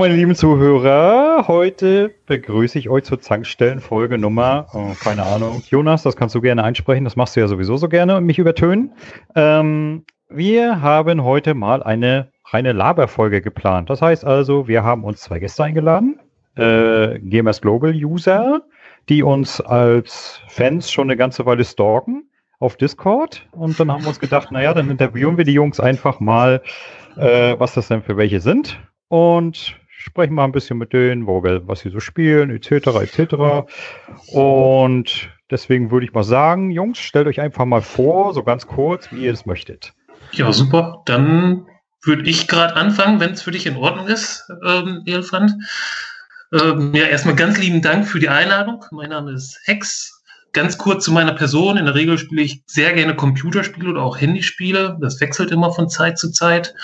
meine lieben Zuhörer. Heute begrüße ich euch zur Zankstellenfolge Nummer, oh, keine Ahnung. Jonas, das kannst du gerne einsprechen. Das machst du ja sowieso so gerne und mich übertönen. Ähm, wir haben heute mal eine reine Laberfolge geplant. Das heißt also, wir haben uns zwei Gäste eingeladen. Äh, Gamers Global User, die uns als Fans schon eine ganze Weile stalken auf Discord. Und dann haben wir uns gedacht, naja, dann interviewen wir die Jungs einfach mal, äh, was das denn für welche sind. Und sprechen mal ein bisschen mit denen, wo wir, was sie so spielen, etc. etc. Und deswegen würde ich mal sagen, Jungs, stellt euch einfach mal vor, so ganz kurz, wie ihr es möchtet. Ja, super. Dann würde ich gerade anfangen, wenn es für dich in Ordnung ist, ähm, Elefant. Ähm, ja, erstmal ganz lieben Dank für die Einladung. Mein Name ist Hex. Ganz kurz zu meiner Person. In der Regel spiele ich sehr gerne Computerspiele oder auch Handyspiele. Das wechselt immer von Zeit zu Zeit.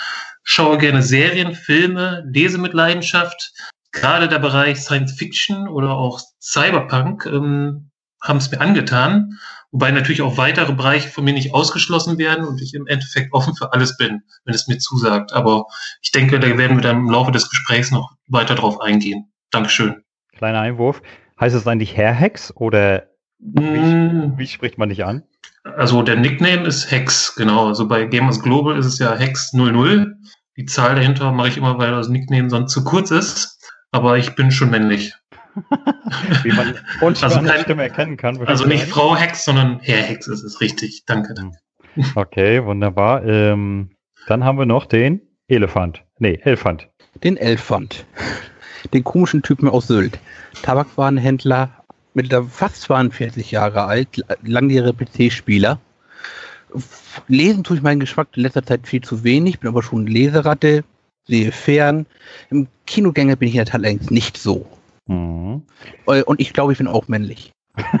Schaue gerne Serien, Filme, lese mit Leidenschaft. Gerade der Bereich Science Fiction oder auch Cyberpunk ähm, haben es mir angetan. Wobei natürlich auch weitere Bereiche von mir nicht ausgeschlossen werden und ich im Endeffekt offen für alles bin, wenn es mir zusagt. Aber ich denke, da werden wir dann im Laufe des Gesprächs noch weiter drauf eingehen. Dankeschön. Kleiner Einwurf. Heißt es eigentlich Herr Hex oder wie, mm. wie spricht man dich an? Also der Nickname ist Hex, genau. Also bei Gamers Global ist es ja Hex 00. Die Zahl dahinter mache ich immer, weil das Nickname sonst zu kurz ist. Aber ich bin schon männlich. Wie man und also kein, Stimme erkennen kann. Also nicht sein. Frau Hex, sondern Herr Hex ist es richtig. Danke, danke. Okay, wunderbar. Ähm, dann haben wir noch den Elefant. Nee, Elefant. Den Elefant. Den komischen Typen aus Sylt. Tabakwarenhändler, mit fast 42 Jahre alt, langjährige PC-Spieler. Lesen tue ich meinen Geschmack in letzter Zeit viel zu wenig, bin aber schon Leseratte, sehe fern. Im Kinogänger bin ich in der Tat allerdings nicht so. Mhm. Äh, und ich glaube, ich bin auch männlich.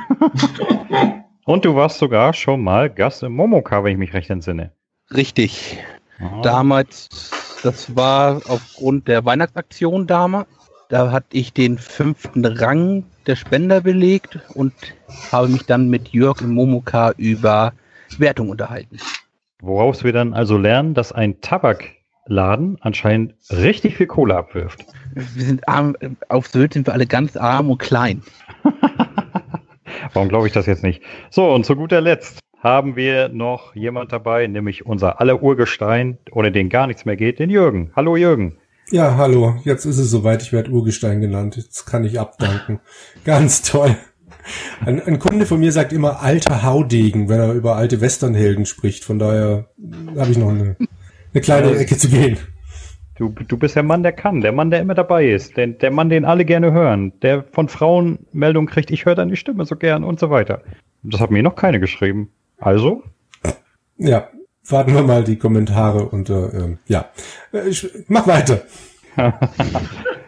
Und du warst sogar schon mal Gast im Momoka, wenn ich mich recht entsinne. Richtig. Ah. Damals, das war aufgrund der Weihnachtsaktion damals. Da hatte ich den fünften Rang der Spender belegt und habe mich dann mit Jörg im Momoka über Wertung unterhalten. Woraus wir dann also lernen, dass ein Tabakladen anscheinend richtig viel Kohle abwirft. Wir sind arm, auf Sylt sind wir alle ganz arm und klein. Warum glaube ich das jetzt nicht? So, und zu guter Letzt haben wir noch jemand dabei, nämlich unser aller Urgestein, ohne den gar nichts mehr geht, den Jürgen. Hallo Jürgen. Ja, hallo. Jetzt ist es soweit. Ich werde Urgestein genannt. Jetzt kann ich abdanken. Ganz toll. Ein, ein, Kunde von mir sagt immer alter Haudegen, wenn er über alte Westernhelden spricht. Von daher habe ich noch eine, eine kleine Ecke zu gehen. Du, du bist der Mann, der kann, der Mann, der immer dabei ist, der, der Mann, den alle gerne hören, der von Frauen Meldungen kriegt, ich höre deine Stimme so gern und so weiter. Das hat mir noch keine geschrieben. Also? Ja, warten wir mal die Kommentare und äh, ja, äh, mach weiter.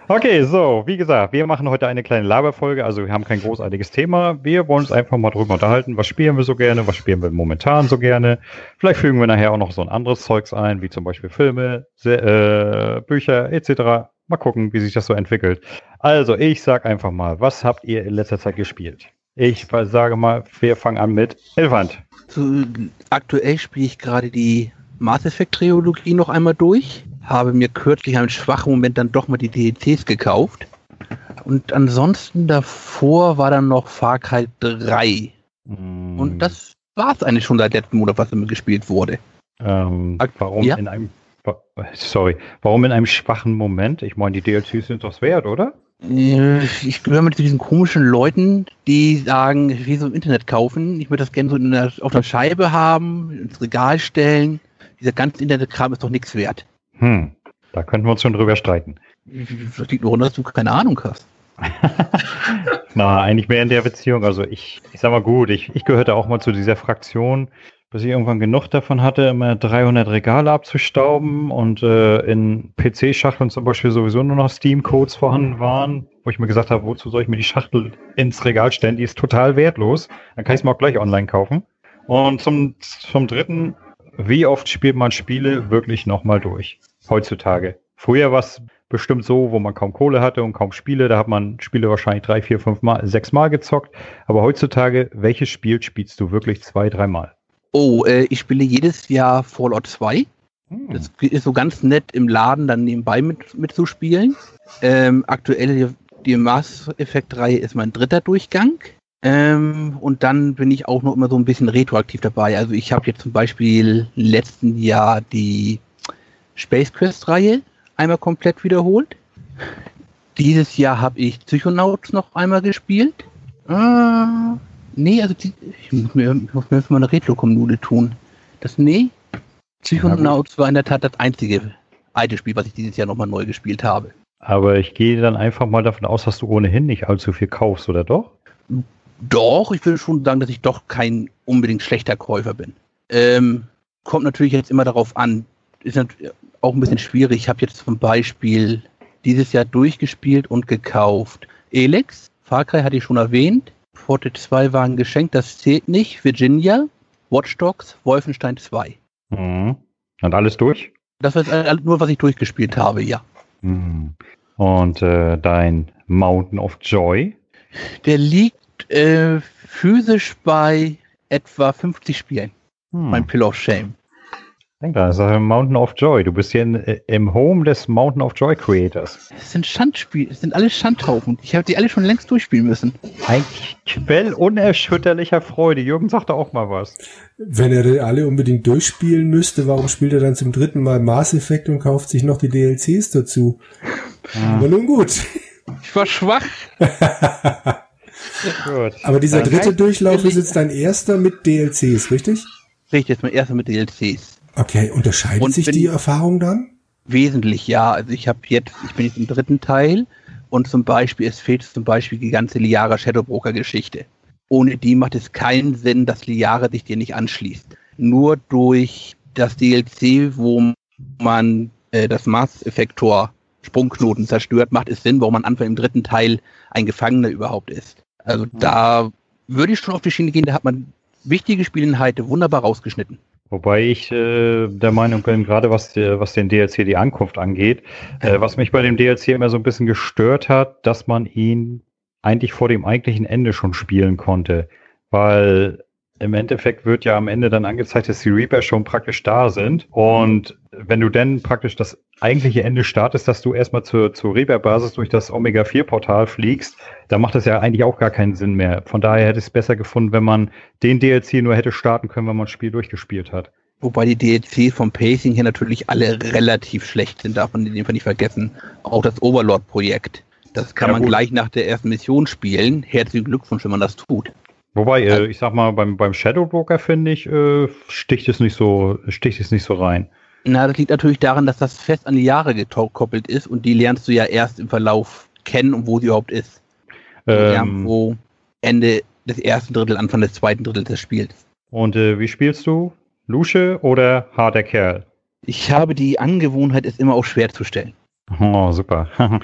okay, so, wie gesagt, wir machen heute eine kleine Laberfolge, also wir haben kein großartiges Thema. Wir wollen uns einfach mal drüber unterhalten, was spielen wir so gerne, was spielen wir momentan so gerne. Vielleicht fügen wir nachher auch noch so ein anderes Zeugs ein, wie zum Beispiel Filme, äh, Bücher etc. Mal gucken, wie sich das so entwickelt. Also, ich sag einfach mal, was habt ihr in letzter Zeit gespielt? Ich sage mal, wir fangen an mit Elefant. So, aktuell spiele ich gerade die Mass Effect Trilogie noch einmal durch habe mir kürzlich einen schwachen Moment dann doch mal die DLCs gekauft. Und ansonsten davor war dann noch Far Cry 3. Mm. Und das war es eigentlich schon seit letzten Monat, was immer gespielt wurde. Ähm, warum ja? in einem sorry, warum in einem schwachen Moment? Ich meine, die DLCs sind doch wert, oder? Äh, ich gehöre mit diesen komischen Leuten, die sagen, ich will so im Internet kaufen, ich würde das gerne so der, auf der Scheibe haben, ins Regal stellen. Dieser ganze Internetkram ist doch nichts wert. Hm, da könnten wir uns schon drüber streiten. Das liegt nur dass du keine Ahnung hast. Na, eigentlich mehr in der Beziehung. Also ich, ich sag mal gut, ich, ich gehörte auch mal zu dieser Fraktion, bis ich irgendwann genug davon hatte, immer 300 Regale abzustauben und äh, in PC-Schachteln zum Beispiel sowieso nur noch Steam-Codes vorhanden waren, wo ich mir gesagt habe, wozu soll ich mir die Schachtel ins Regal stellen? Die ist total wertlos. Dann kann ich es mir auch gleich online kaufen. Und zum, zum dritten, wie oft spielt man Spiele wirklich nochmal durch? heutzutage. Früher war es bestimmt so, wo man kaum Kohle hatte und kaum Spiele, da hat man Spiele wahrscheinlich drei, vier, fünf Mal, sechs Mal gezockt. Aber heutzutage, welches Spiel spielst du wirklich zwei, dreimal? Oh, äh, ich spiele jedes Jahr Fallout 2. Hm. Das ist so ganz nett im Laden dann nebenbei mit, mitzuspielen. Ähm, aktuell die, Mass Effect-Reihe ist mein dritter Durchgang. Ähm, und dann bin ich auch noch immer so ein bisschen retroaktiv dabei. Also ich habe jetzt zum Beispiel letzten Jahr die Space Quest-Reihe einmal komplett wiederholt. Dieses Jahr habe ich Psychonauts noch einmal gespielt. Ah, nee, also die, ich muss mir, ich muss mir mal eine Retro-Kommune tun. Das, nee, Psychonauts war in der Tat das einzige alte Spiel, was ich dieses Jahr nochmal neu gespielt habe. Aber ich gehe dann einfach mal davon aus, dass du ohnehin nicht allzu viel kaufst, oder doch? Doch, ich will schon sagen, dass ich doch kein unbedingt schlechter Käufer bin. Ähm, kommt natürlich jetzt immer darauf an, ist auch ein bisschen schwierig. Ich habe jetzt zum Beispiel dieses Jahr durchgespielt und gekauft. Elex, Far Cry hatte ich schon erwähnt. Forte 2 war ein Geschenk, das zählt nicht. Virginia, Watch Dogs, Wolfenstein 2. Mhm. Und alles durch? Das ist nur, was ich durchgespielt habe, ja. Mhm. Und äh, dein Mountain of Joy? Der liegt äh, physisch bei etwa 50 Spielen. Hm. Mein Pill of Shame. Denk da, das ist Mountain of Joy. Du bist hier in, äh, im Home des Mountain of Joy Creators. Das sind Schandspiele, das sind alle Schandhaufen. Ich habe die alle schon längst durchspielen müssen. Ein Quell unerschütterlicher Freude. Jürgen sagte auch mal was. Wenn er die alle unbedingt durchspielen müsste, warum spielt er dann zum dritten Mal Mass Effect und kauft sich noch die DLCs dazu? Ah. Aber nun gut. Ich war schwach. gut. Aber dieser dritte Durchlauf ist jetzt dein erster mit DLCs, richtig? Richtig, ist mein erster mit DLCs. Okay, unterscheidet und sich die Erfahrung dann? Wesentlich, ja. Also ich habe jetzt, ich bin jetzt im dritten Teil und zum Beispiel, es fehlt zum Beispiel die ganze Liara Shadowbroker Geschichte. Ohne die macht es keinen Sinn, dass Liara sich dir nicht anschließt. Nur durch das DLC, wo man äh, das Mars-Effektor Sprungknoten zerstört, macht es Sinn, warum man Anfang im dritten Teil ein Gefangener überhaupt ist. Also mhm. da würde ich schon auf die Schiene gehen, da hat man wichtige Spielinhalte wunderbar rausgeschnitten. Wobei ich äh, der Meinung bin, gerade was, die, was den DLC die Ankunft angeht, äh, was mich bei dem DLC immer so ein bisschen gestört hat, dass man ihn eigentlich vor dem eigentlichen Ende schon spielen konnte. Weil im Endeffekt wird ja am Ende dann angezeigt, dass die Reaper schon praktisch da sind. Und wenn du dann praktisch das eigentliche Ende startest, dass du erstmal zur, zur Reaper-Basis durch das Omega-4-Portal fliegst, dann macht das ja eigentlich auch gar keinen Sinn mehr. Von daher hätte ich es besser gefunden, wenn man den DLC nur hätte starten können, wenn man das Spiel durchgespielt hat. Wobei die DLC vom Pacing her natürlich alle relativ schlecht sind, darf man in dem Fall nicht vergessen. Auch das Overlord-Projekt. Das kann ja, man gleich nach der ersten Mission spielen. Herzlichen Glückwunsch, wenn man das tut. Wobei, äh, ich sag mal, beim, beim Shadow Broker finde ich, äh, sticht es nicht so, sticht es nicht so rein. Na, das liegt natürlich daran, dass das fest an die Jahre gekoppelt ist und die lernst du ja erst im Verlauf kennen und wo sie überhaupt ist. Ähm, Irgendwo Ende des ersten Drittel, Anfang des zweiten Drittels des Spiels. Und äh, wie spielst du? Lusche oder harter Kerl? Ich habe die Angewohnheit, es immer auch schwer zu stellen. Oh, super.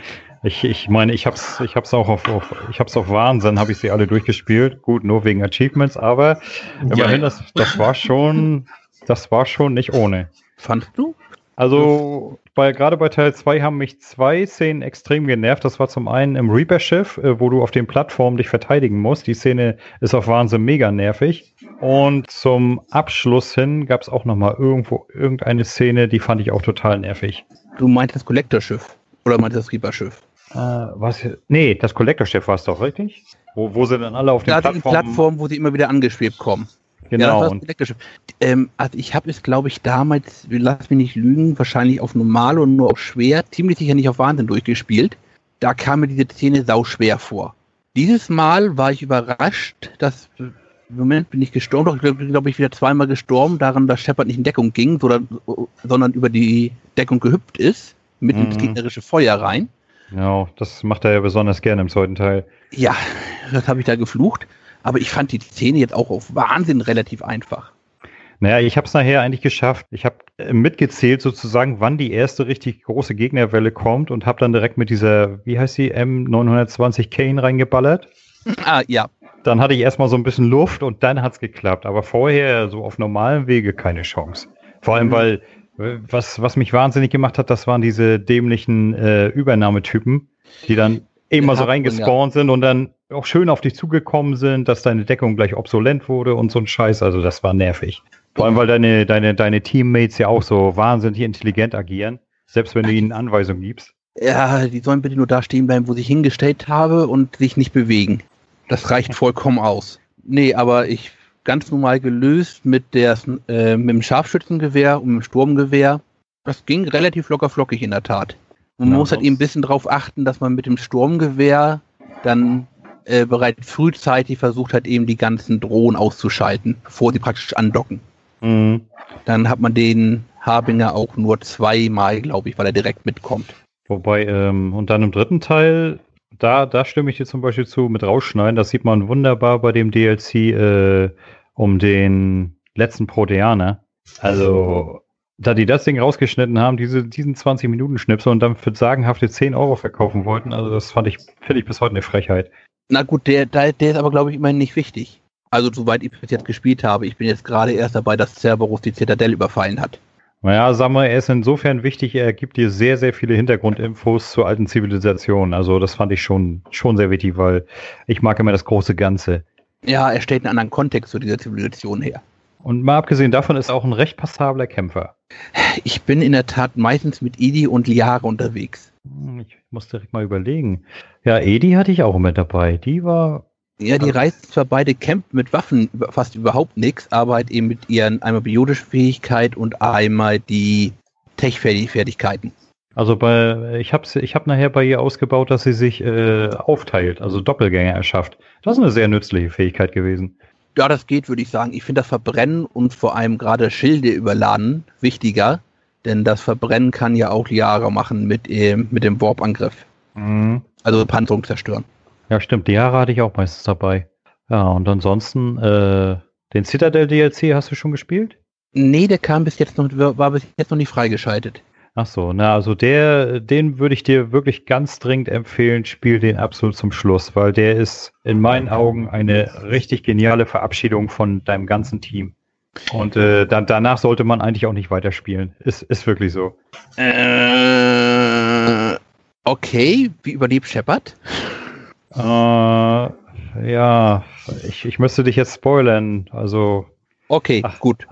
Ich, ich meine, ich hab's, ich hab's auch auf, auf ich hab's auf Wahnsinn, habe ich sie alle durchgespielt. Gut, nur wegen Achievements, aber immerhin, das, das war schon, das war schon nicht ohne. Fandest du? Also, bei, gerade bei Teil 2 haben mich zwei Szenen extrem genervt. Das war zum einen im Reaper-Schiff, äh, wo du auf den Plattformen dich verteidigen musst. Die Szene ist auf Wahnsinn mega nervig. Und zum Abschluss hin gab es auch nochmal irgendwo irgendeine Szene, die fand ich auch total nervig. Du meintest das Collector-Schiff? Oder meintest das Reaper-Schiff? Äh, was? Nee, das Collector-Chef war es doch, richtig? Wo, wo sie dann alle auf den Plattformen... Plattformen, wo sie immer wieder angeschwebt kommen. Genau. Ja, das ähm, also ich habe es, glaube ich, damals, lass mich nicht lügen, wahrscheinlich auf normal und nur auf schwer, ziemlich sicher nicht auf Wahnsinn durchgespielt. Da kam mir diese Szene sau schwer vor. Dieses Mal war ich überrascht, dass im Moment bin ich gestorben, doch ich glaube glaub ich wieder zweimal gestorben, daran, dass Shepard nicht in Deckung ging, sondern, sondern über die Deckung gehüpft ist, mit mhm. ins gegnerische Feuer rein. Ja, das macht er ja besonders gerne im zweiten Teil. Ja, das habe ich da geflucht. Aber ich fand die Szene jetzt auch auf Wahnsinn relativ einfach. Naja, ich habe es nachher eigentlich geschafft. Ich habe äh, mitgezählt sozusagen, wann die erste richtig große Gegnerwelle kommt und habe dann direkt mit dieser, wie heißt die, M920 Kane reingeballert. Ah, ja. Dann hatte ich erstmal so ein bisschen Luft und dann hat es geklappt. Aber vorher so auf normalem Wege keine Chance. Vor allem, mhm. weil was, was mich wahnsinnig gemacht hat, das waren diese dämlichen äh, Übernahmetypen, die dann immer so reingespawnt sind und dann auch schön auf dich zugekommen sind, dass deine Deckung gleich obsolent wurde und so ein Scheiß. Also das war nervig. Vor allem, weil deine, deine, deine Teammates ja auch so wahnsinnig intelligent agieren, selbst wenn du ihnen Anweisungen gibst. Ja, die sollen bitte nur da stehen bleiben, wo sie hingestellt habe und sich nicht bewegen. Das reicht vollkommen aus. Nee, aber ich ganz normal gelöst mit der äh, mit dem Scharfschützengewehr und dem Sturmgewehr. Das ging relativ locker flockig in der Tat. Man Ja, muss halt eben ein bisschen darauf achten, dass man mit dem Sturmgewehr dann äh, bereits frühzeitig versucht hat, eben die ganzen Drohnen auszuschalten, bevor sie praktisch andocken. Mhm. Dann hat man den Harbinger auch nur zweimal, glaube ich, weil er direkt mitkommt. Wobei, ähm, und dann im dritten Teil, da, da stimme ich dir zum Beispiel zu, mit rausschneiden, das sieht man wunderbar bei dem DLC äh, um den letzten Proteaner. Also, da die das Ding rausgeschnitten haben, diese, diesen 20-Minuten-Schnipsel und dann für sagenhafte 10 Euro verkaufen wollten, also das fand ich, finde ich bis heute eine Frechheit. Na gut, der, der, der ist aber, glaube ich, immerhin nicht wichtig. Also, soweit ich bis jetzt gespielt habe, ich bin jetzt gerade erst dabei, dass Cerberus die Zitadelle überfallen hat. Naja, sag mal, er ist insofern wichtig, er gibt dir sehr, sehr viele Hintergrundinfos zur alten Zivilisation. Also das fand ich schon, schon sehr wichtig, weil ich mag immer das große Ganze. Ja, er stellt einen anderen Kontext zu dieser Zivilisation her. Und mal abgesehen davon ist er auch ein recht passabler Kämpfer. Ich bin in der Tat meistens mit Idi und Liara unterwegs. Hm, Ich muss direkt mal überlegen. Ja, Edi hatte ich auch mit dabei. Die war. Ja, die Also- reißen zwar beide Camp mit Waffen fast überhaupt nichts, aber halt eben mit ihren einmal biotische Fähigkeit und einmal die Tech-Fertigkeiten. Also bei, ich habe ich hab nachher bei ihr ausgebaut, dass sie sich äh, aufteilt, also Doppelgänger erschafft. Das ist eine sehr nützliche Fähigkeit gewesen. Ja, das geht, würde ich sagen. Ich finde das Verbrennen und vor allem gerade Schilde überladen wichtiger, denn das Verbrennen kann ja auch Liara machen mit, ähm, mit dem Warp-Angriff. Mhm. Also Panzerung zerstören. Ja, stimmt. Die Jahre hatte ich auch meistens dabei. Ja, und ansonsten, äh, den Citadel DLC hast du schon gespielt? Nee, der kam bis jetzt noch, war bis jetzt noch nicht freigeschaltet. Ach so, na, also der, den würde ich dir wirklich ganz dringend empfehlen, spiel den absolut zum Schluss, weil der ist in meinen Augen eine richtig geniale Verabschiedung von deinem ganzen Team. Und äh, dann, danach sollte man eigentlich auch nicht weiterspielen. Ist, ist wirklich so. Äh, okay, wie überlebt Shepard? Äh, ja, ich, ich müsste dich jetzt spoilern. Also, Okay, Ach. gut.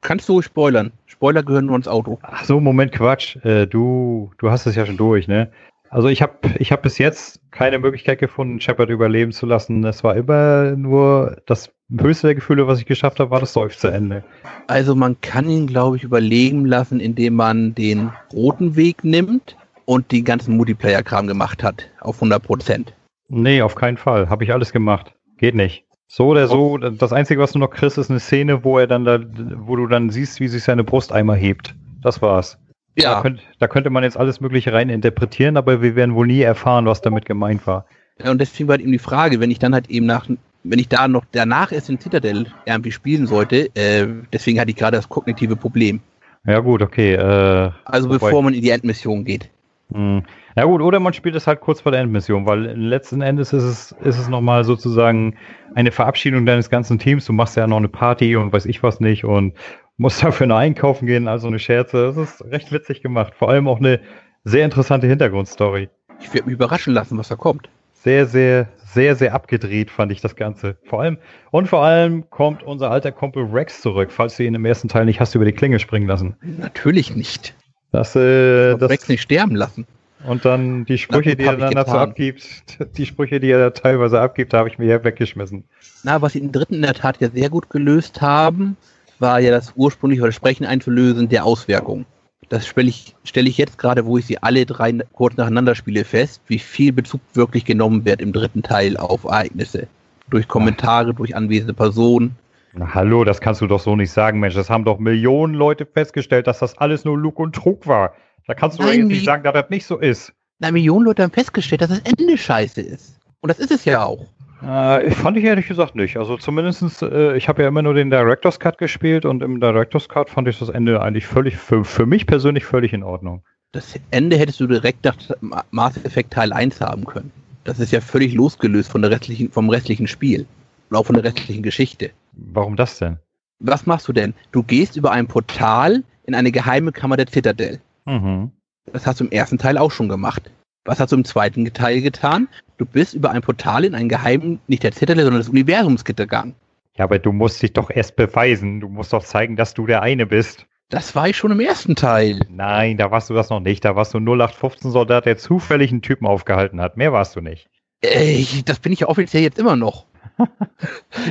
Kannst du spoilern? Spoiler gehören nur ins Auto. ach so, Moment, Quatsch. Äh, du, du hast es ja schon durch, ne? Also ich habe ich hab bis jetzt keine Möglichkeit gefunden, Shepard überleben zu lassen. Es war immer nur das höchste der Gefühle, was ich geschafft habe, war das Seufzerende. Also man kann ihn, glaube ich, überleben lassen, indem man den roten Weg nimmt und den ganzen Multiplayer-Kram gemacht hat. Auf 100 Prozent. Nee, auf keinen Fall. Habe ich alles gemacht. Geht nicht. So oder so, das Einzige, was du noch kriegst, ist eine Szene, wo er dann da, wo du dann siehst, wie sich seine Brust einmal hebt. Das war's. Da, Ja, könnt, da könnte man jetzt alles Mögliche rein interpretieren, aber wir werden wohl nie erfahren, was damit gemeint war. und deswegen war halt eben die Frage, wenn ich dann halt eben nach, wenn ich da noch danach erst in Citadel irgendwie spielen sollte, äh, deswegen hatte ich gerade das kognitive Problem. Ja gut, okay. Äh, Also bevor man in die Endmission geht. Hm. Ja gut, oder man spielt es halt kurz vor der Endmission, weil letzten Endes ist es, ist es nochmal sozusagen eine Verabschiedung deines ganzen Teams. Du machst ja noch eine Party und weiß ich was nicht und musst dafür noch einkaufen gehen, also eine Scherze. Das ist recht witzig gemacht. Vor allem auch eine sehr interessante Hintergrundstory. Ich werde mich überraschen lassen, was da kommt. Sehr, sehr, sehr, sehr abgedreht fand ich das Ganze. Vor allem, und vor allem kommt unser alter Kumpel Rex zurück, falls du ihn im ersten Teil nicht hast über die Klinge springen lassen. Natürlich nicht. Das, äh, Das Rex nicht sterben lassen. Und dann die Sprüche, gut, die er dann dazu abgibt, die Sprüche, die er da teilweise abgibt, habe ich mir ja weggeschmissen. Na, was sie im dritten in der Tat ja sehr gut gelöst haben, war ja das ursprüngliche Versprechen einzulösen der Auswirkung. Das stelle ich, stelle ich jetzt gerade, wo ich sie alle drei kurz nacheinander spiele, fest, wie viel Bezug wirklich genommen wird im dritten Teil auf Ereignisse. Durch Kommentare, durch anwesende Personen. Na, hallo, das kannst du doch so nicht sagen, Mensch. Das haben doch Millionen Leute festgestellt, dass das alles nur Lug und Trug war. Da kannst du doch Nein, jetzt wie- nicht sagen, dass das nicht so ist. Na, Millionen Leute haben festgestellt, dass das Ende scheiße ist. Und das ist es ja auch. Äh, fand ich ehrlich gesagt nicht. Also zumindestens, äh, ich habe ja immer nur den Director's Cut gespielt und im Director's Cut fand ich das Ende eigentlich völlig, für, für mich persönlich völlig in Ordnung. Das Ende hättest du direkt nach Ma- Mass Effect Teil 1 haben können. Das ist ja völlig losgelöst von der restlichen, vom restlichen Spiel. Und auch von der restlichen Geschichte. Warum das denn? Was machst du denn? Du gehst über ein Portal in eine geheime Kammer der Citadel. Mhm. Das hast du im ersten Teil auch schon gemacht. Was hast du im zweiten Teil getan? Du bist über ein Portal in einen geheimen, nicht der Zettel, sondern des Universums gegangen. Ja, aber du musst dich doch erst beweisen. Du musst doch zeigen, dass du der eine bist. Das war ich schon im ersten Teil. Nein, da warst du das noch nicht. Da warst du 0815-Soldat, der zufällig einen Typen aufgehalten hat. Mehr warst du nicht. Ey, das bin ich ja offiziell jetzt immer noch.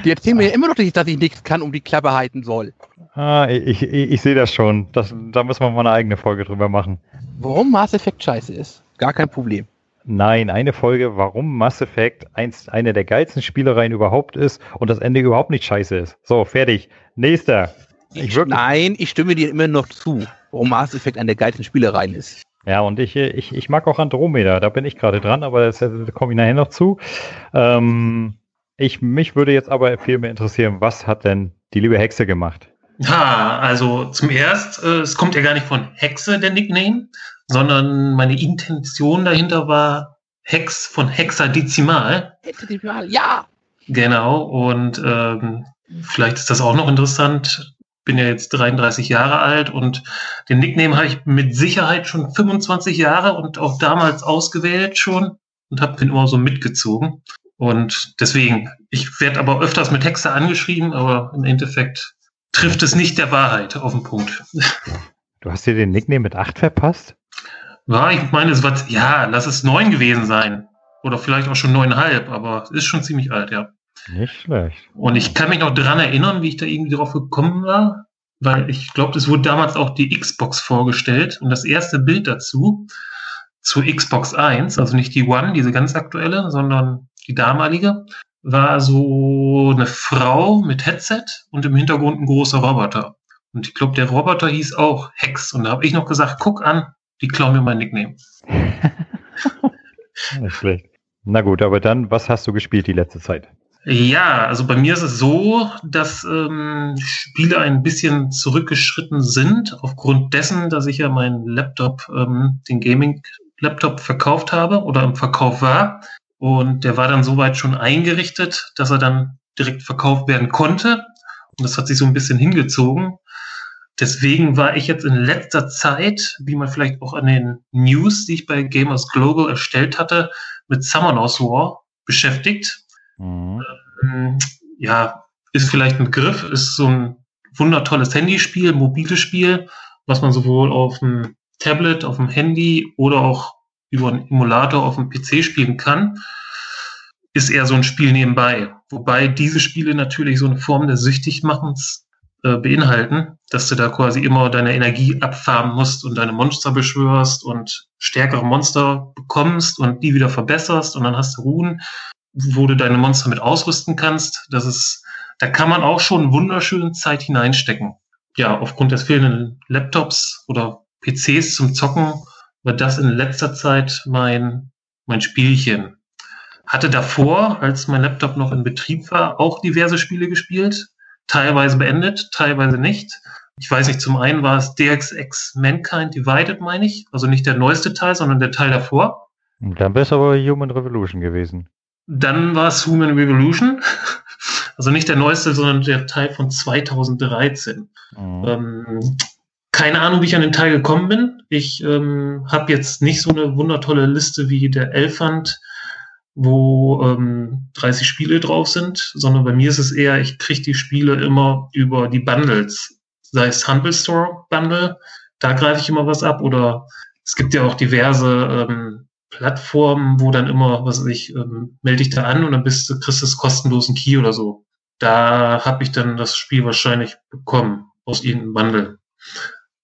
Die erzählen mir ja immer noch nicht, dass ich nichts kann, um die Klappe halten soll. Ah, ich, ich, ich sehe das schon. Das, da müssen wir mal eine eigene Folge drüber machen. Warum Mass Effect scheiße ist? Gar kein Problem. Nein, eine Folge, warum Mass Effect eins, eine der geilsten Spielereien überhaupt ist und das Ende überhaupt nicht scheiße ist. So, fertig. Nächster. Ich Nein, ich stimme dir immer noch zu, warum Mass Effect eine der geilsten Spielereien ist. Ja, und ich, ich, ich mag auch Andromeda, da bin ich gerade dran, aber das, da komme ich nachher noch zu. Ähm, ich, mich würde jetzt aber viel mehr interessieren, was hat denn die liebe Hexe gemacht? Ja, also zum Erst, äh, es kommt ja gar nicht von Hexe, der Nickname, sondern meine Intention dahinter war Hex von Hexadezimal. Hexadezimal, ja! Genau, und ähm, vielleicht ist das auch noch interessant. Bin ja jetzt 33 Jahre alt und den Nickname habe ich mit Sicherheit schon 25 Jahre und auch damals ausgewählt schon und habe den immer so mitgezogen. Und deswegen, ich werde aber öfters mit Hexe angeschrieben, aber im Endeffekt trifft es nicht der Wahrheit auf den Punkt. Du hast dir den Nickname mit 8 verpasst? Ja, ich meine, es war, ja, lass es 9 gewesen sein. Oder vielleicht auch schon 9,5, aber es ist schon ziemlich alt, ja. Nicht schlecht. Und ich kann mich noch dran erinnern, wie ich da irgendwie drauf gekommen war, weil ich glaube, es wurde damals auch die Xbox vorgestellt und das erste Bild dazu zur Xbox 1, also nicht die One, diese ganz aktuelle, sondern die damalige, war so eine Frau mit Headset und im Hintergrund ein großer Roboter. Und ich glaube, der Roboter hieß auch Hex. Und da habe ich noch gesagt, guck an, die klauen mir mein Nickname. Nicht schlecht. Na gut, aber dann, was hast du gespielt die letzte Zeit? Ja, also bei mir ist es so, dass ähm, Spiele ein bisschen zurückgeschritten sind, aufgrund dessen, dass ich ja meinen Laptop, ähm, den Gaming-Laptop verkauft habe oder im Verkauf war. Und der war dann soweit schon eingerichtet, dass er dann direkt verkauft werden konnte. Und das hat sich so ein bisschen hingezogen. Deswegen war ich jetzt in letzter Zeit, wie man vielleicht auch an den News, die ich bei Gamers Global erstellt hatte, mit Summoners War beschäftigt. Mhm. Ähm, ja, ist vielleicht ein Begriff, ist so ein wundertolles Handyspiel, mobiles Spiel, was man sowohl auf dem Tablet, auf dem Handy oder auch über einen Emulator auf dem PC spielen kann, ist eher so ein Spiel nebenbei. Wobei diese Spiele natürlich so eine Form des Süchtigmachens äh, beinhalten, dass du da quasi immer deine Energie abfarmen musst und deine Monster beschwörst und stärkere Monster bekommst und die wieder verbesserst und dann hast du Ruhen, wo du deine Monster mit ausrüsten kannst. Das ist, da kann man auch schon wunderschöne Zeit hineinstecken. Ja, aufgrund des fehlenden Laptops oder PCs zum Zocken war das in letzter Zeit mein, mein Spielchen. Hatte davor, als mein Laptop noch in Betrieb war, auch diverse Spiele gespielt, teilweise beendet, teilweise nicht. Ich weiß nicht, zum einen war es DXX Mankind Divided, meine ich, also nicht der neueste Teil, sondern der Teil davor. Dann wäre es aber Human Revolution gewesen. Dann war es Human Revolution, also nicht der neueste, sondern der Teil von 2013. Mhm. Ähm, keine Ahnung, wie ich an den Teil gekommen bin. Ich ähm, habe jetzt nicht so eine wundertolle Liste wie der Elfand, wo ähm, 30 Spiele drauf sind, sondern bei mir ist es eher, ich kriege die Spiele immer über die Bundles. Sei es Humble Store Bundle, da greife ich immer was ab, oder es gibt ja auch diverse ähm, Plattformen, wo dann immer, was weiß ich, ähm, melde dich da an und dann bist du, kriegst du es kostenlosen Key oder so. Da habe ich dann das Spiel wahrscheinlich bekommen aus irgendeinem Bundle.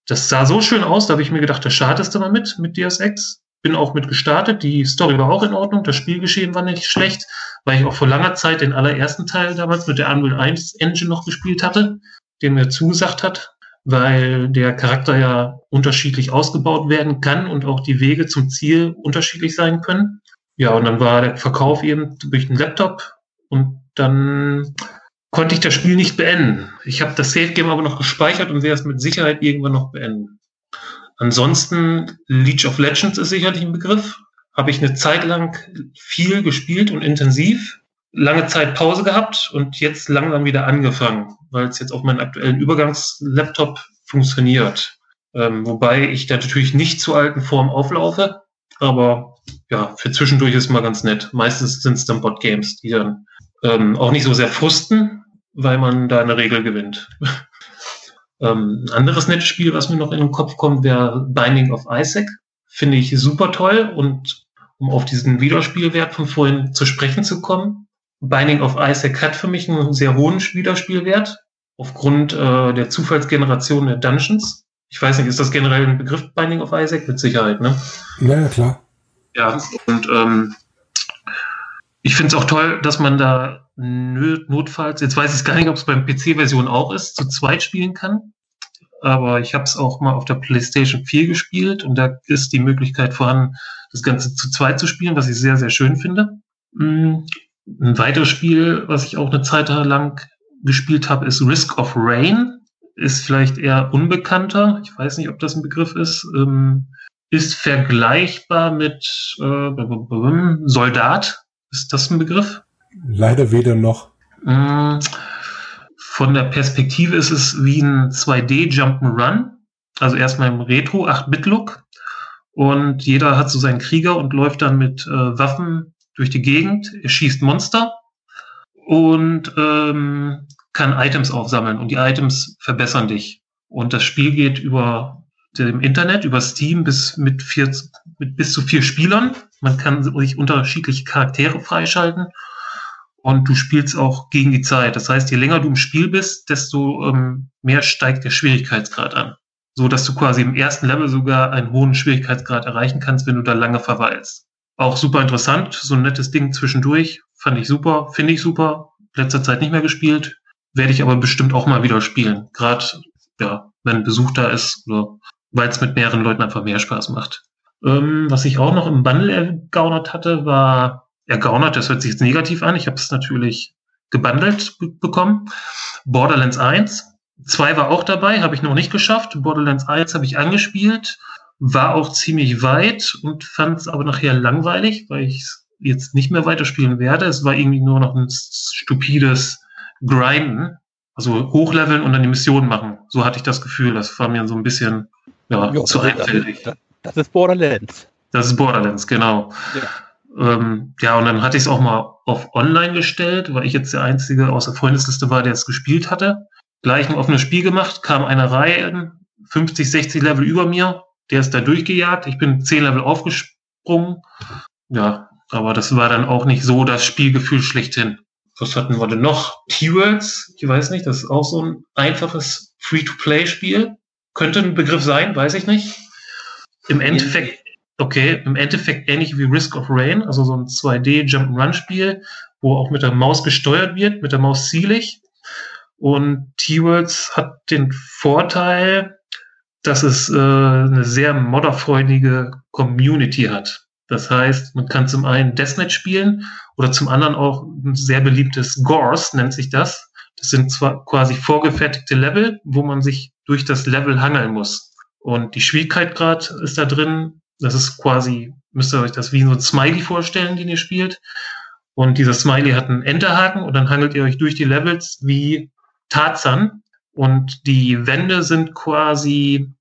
Das sah so schön aus, da habe ich mir gedacht, da startest du mal mit, mit DSX. Bin auch mit gestartet, die Story war auch in Ordnung, das Spielgeschehen war nicht schlecht, weil ich auch vor langer Zeit den allerersten Teil damals mit der Unreal 1 Engine noch gespielt hatte, den mir zugesagt hat, weil der Charakter ja unterschiedlich ausgebaut werden kann und auch die Wege zum Ziel unterschiedlich sein können. Ja, und dann war der Verkauf eben durch den Laptop und dann konnte ich das Spiel nicht beenden. Ich habe das Safe Game aber noch gespeichert und werde es mit Sicherheit irgendwann noch beenden. Ansonsten League of Legends ist sicherlich ein Begriff. Habe ich eine Zeit lang viel gespielt und intensiv, lange Zeit Pause gehabt und jetzt langsam wieder angefangen, weil es jetzt auf meinem aktuellen Übergangslaptop funktioniert. Ähm, wobei ich da natürlich nicht zur alten Form auflaufe, aber ja, für zwischendurch ist mal ganz nett. Meistens sind es dann Bot-Games, die dann ähm, auch nicht so sehr frusten, weil man da eine Regel gewinnt. ähm, ein anderes nettes Spiel, was mir noch in den Kopf kommt, wäre Binding of Isaac. Finde ich super toll und um auf diesen Wiederspielwert von vorhin zu sprechen zu kommen. Binding of Isaac hat für mich einen sehr hohen Wiederspielwert aufgrund äh, der Zufallsgeneration der Dungeons. Ich weiß nicht, ist das generell ein Begriff Binding of Isaac? Mit Sicherheit, ne? Ja, ja klar. Ja, und ähm, ich finde es auch toll, dass man da notfalls, jetzt weiß ich gar nicht, ob es beim PC-Version auch ist, zu zweit spielen kann. Aber ich habe es auch mal auf der PlayStation 4 gespielt und da ist die Möglichkeit vorhanden, das Ganze zu zweit zu spielen, was ich sehr, sehr schön finde. Mm, ein weiteres Spiel, was ich auch eine Zeit lang gespielt habe, ist Risk of Rain. Ist vielleicht eher unbekannter. Ich weiß nicht, ob das ein Begriff ist. Ähm, ist vergleichbar mit äh, Soldat. Ist das ein Begriff? Leider weder noch. Mm, von der Perspektive ist es wie ein 2D Jump'n'Run. Also erstmal im Retro 8-Bit-Look. Und jeder hat so seinen Krieger und läuft dann mit äh, Waffen durch die Gegend. Er schießt Monster und ähm, kann Items aufsammeln. Und die Items verbessern dich. Und das Spiel geht über dem Internet, über Steam bis mit, vier, mit bis zu vier Spielern. Man kann sich unterschiedliche Charaktere freischalten und du spielst auch gegen die Zeit. Das heißt, je länger du im Spiel bist, desto ähm, mehr steigt der Schwierigkeitsgrad an. So dass du quasi im ersten Level sogar einen hohen Schwierigkeitsgrad erreichen kannst, wenn du da lange verweilst. Auch super interessant, so ein nettes Ding zwischendurch. Fand ich super, finde ich super. Letzter Zeit nicht mehr gespielt. Werde ich aber bestimmt auch mal wieder spielen. Gerade, ja, wenn Besuch da ist oder weil es mit mehreren Leuten einfach mehr Spaß macht. Ähm, was ich auch noch im Bundle ergaunert hatte, war, ergaunert, das hört sich jetzt negativ an, ich habe es natürlich gebundelt bekommen, Borderlands 1. 2 war auch dabei, habe ich noch nicht geschafft. Borderlands 1 habe ich angespielt, war auch ziemlich weit und fand es aber nachher langweilig, weil ich es jetzt nicht mehr weiterspielen werde. Es war irgendwie nur noch ein stupides Grinden, also hochleveln und dann die Mission machen. So hatte ich das Gefühl. Das war mir so ein bisschen ja, jo, zu einfältig. Das, das, ist Borderlands. Das ist Borderlands, genau. Ja, ähm, ja und dann hatte ich es auch mal auf Online gestellt, weil ich jetzt der Einzige aus der Freundesliste war, der es gespielt hatte. Gleich ein offenes Spiel gemacht, kam eine Reihe 50, 60 Level über mir, der ist da durchgejagt. Ich bin 10 Level aufgesprungen. Ja, aber das war dann auch nicht so das Spielgefühl schlechthin. Was hatten wir denn noch? T-Words, ich weiß nicht, das ist auch so ein einfaches Free-to-Play-Spiel. Könnte ein Begriff sein, weiß ich nicht. Im Endeffekt, okay, im Endeffekt ähnlich wie Risk of Rain, also so ein 2D Jump-Run-Spiel, wo auch mit der Maus gesteuert wird, mit der Maus zielig. Und T-Worlds hat den Vorteil, dass es äh, eine sehr modderfreundliche Community hat. Das heißt, man kann zum einen Deathmatch spielen oder zum anderen auch ein sehr beliebtes Gores, nennt sich das. Das sind zwar quasi vorgefertigte Level, wo man sich durch das Level hangeln muss. Und die Schwierigkeitsgrad ist da drin. Das ist quasi, müsst ihr euch das wie so ein Smiley vorstellen, den ihr spielt. Und dieser Smiley hat einen Enterhaken und dann hangelt ihr euch durch die Levels wie Tarzan. Und die Wände sind quasi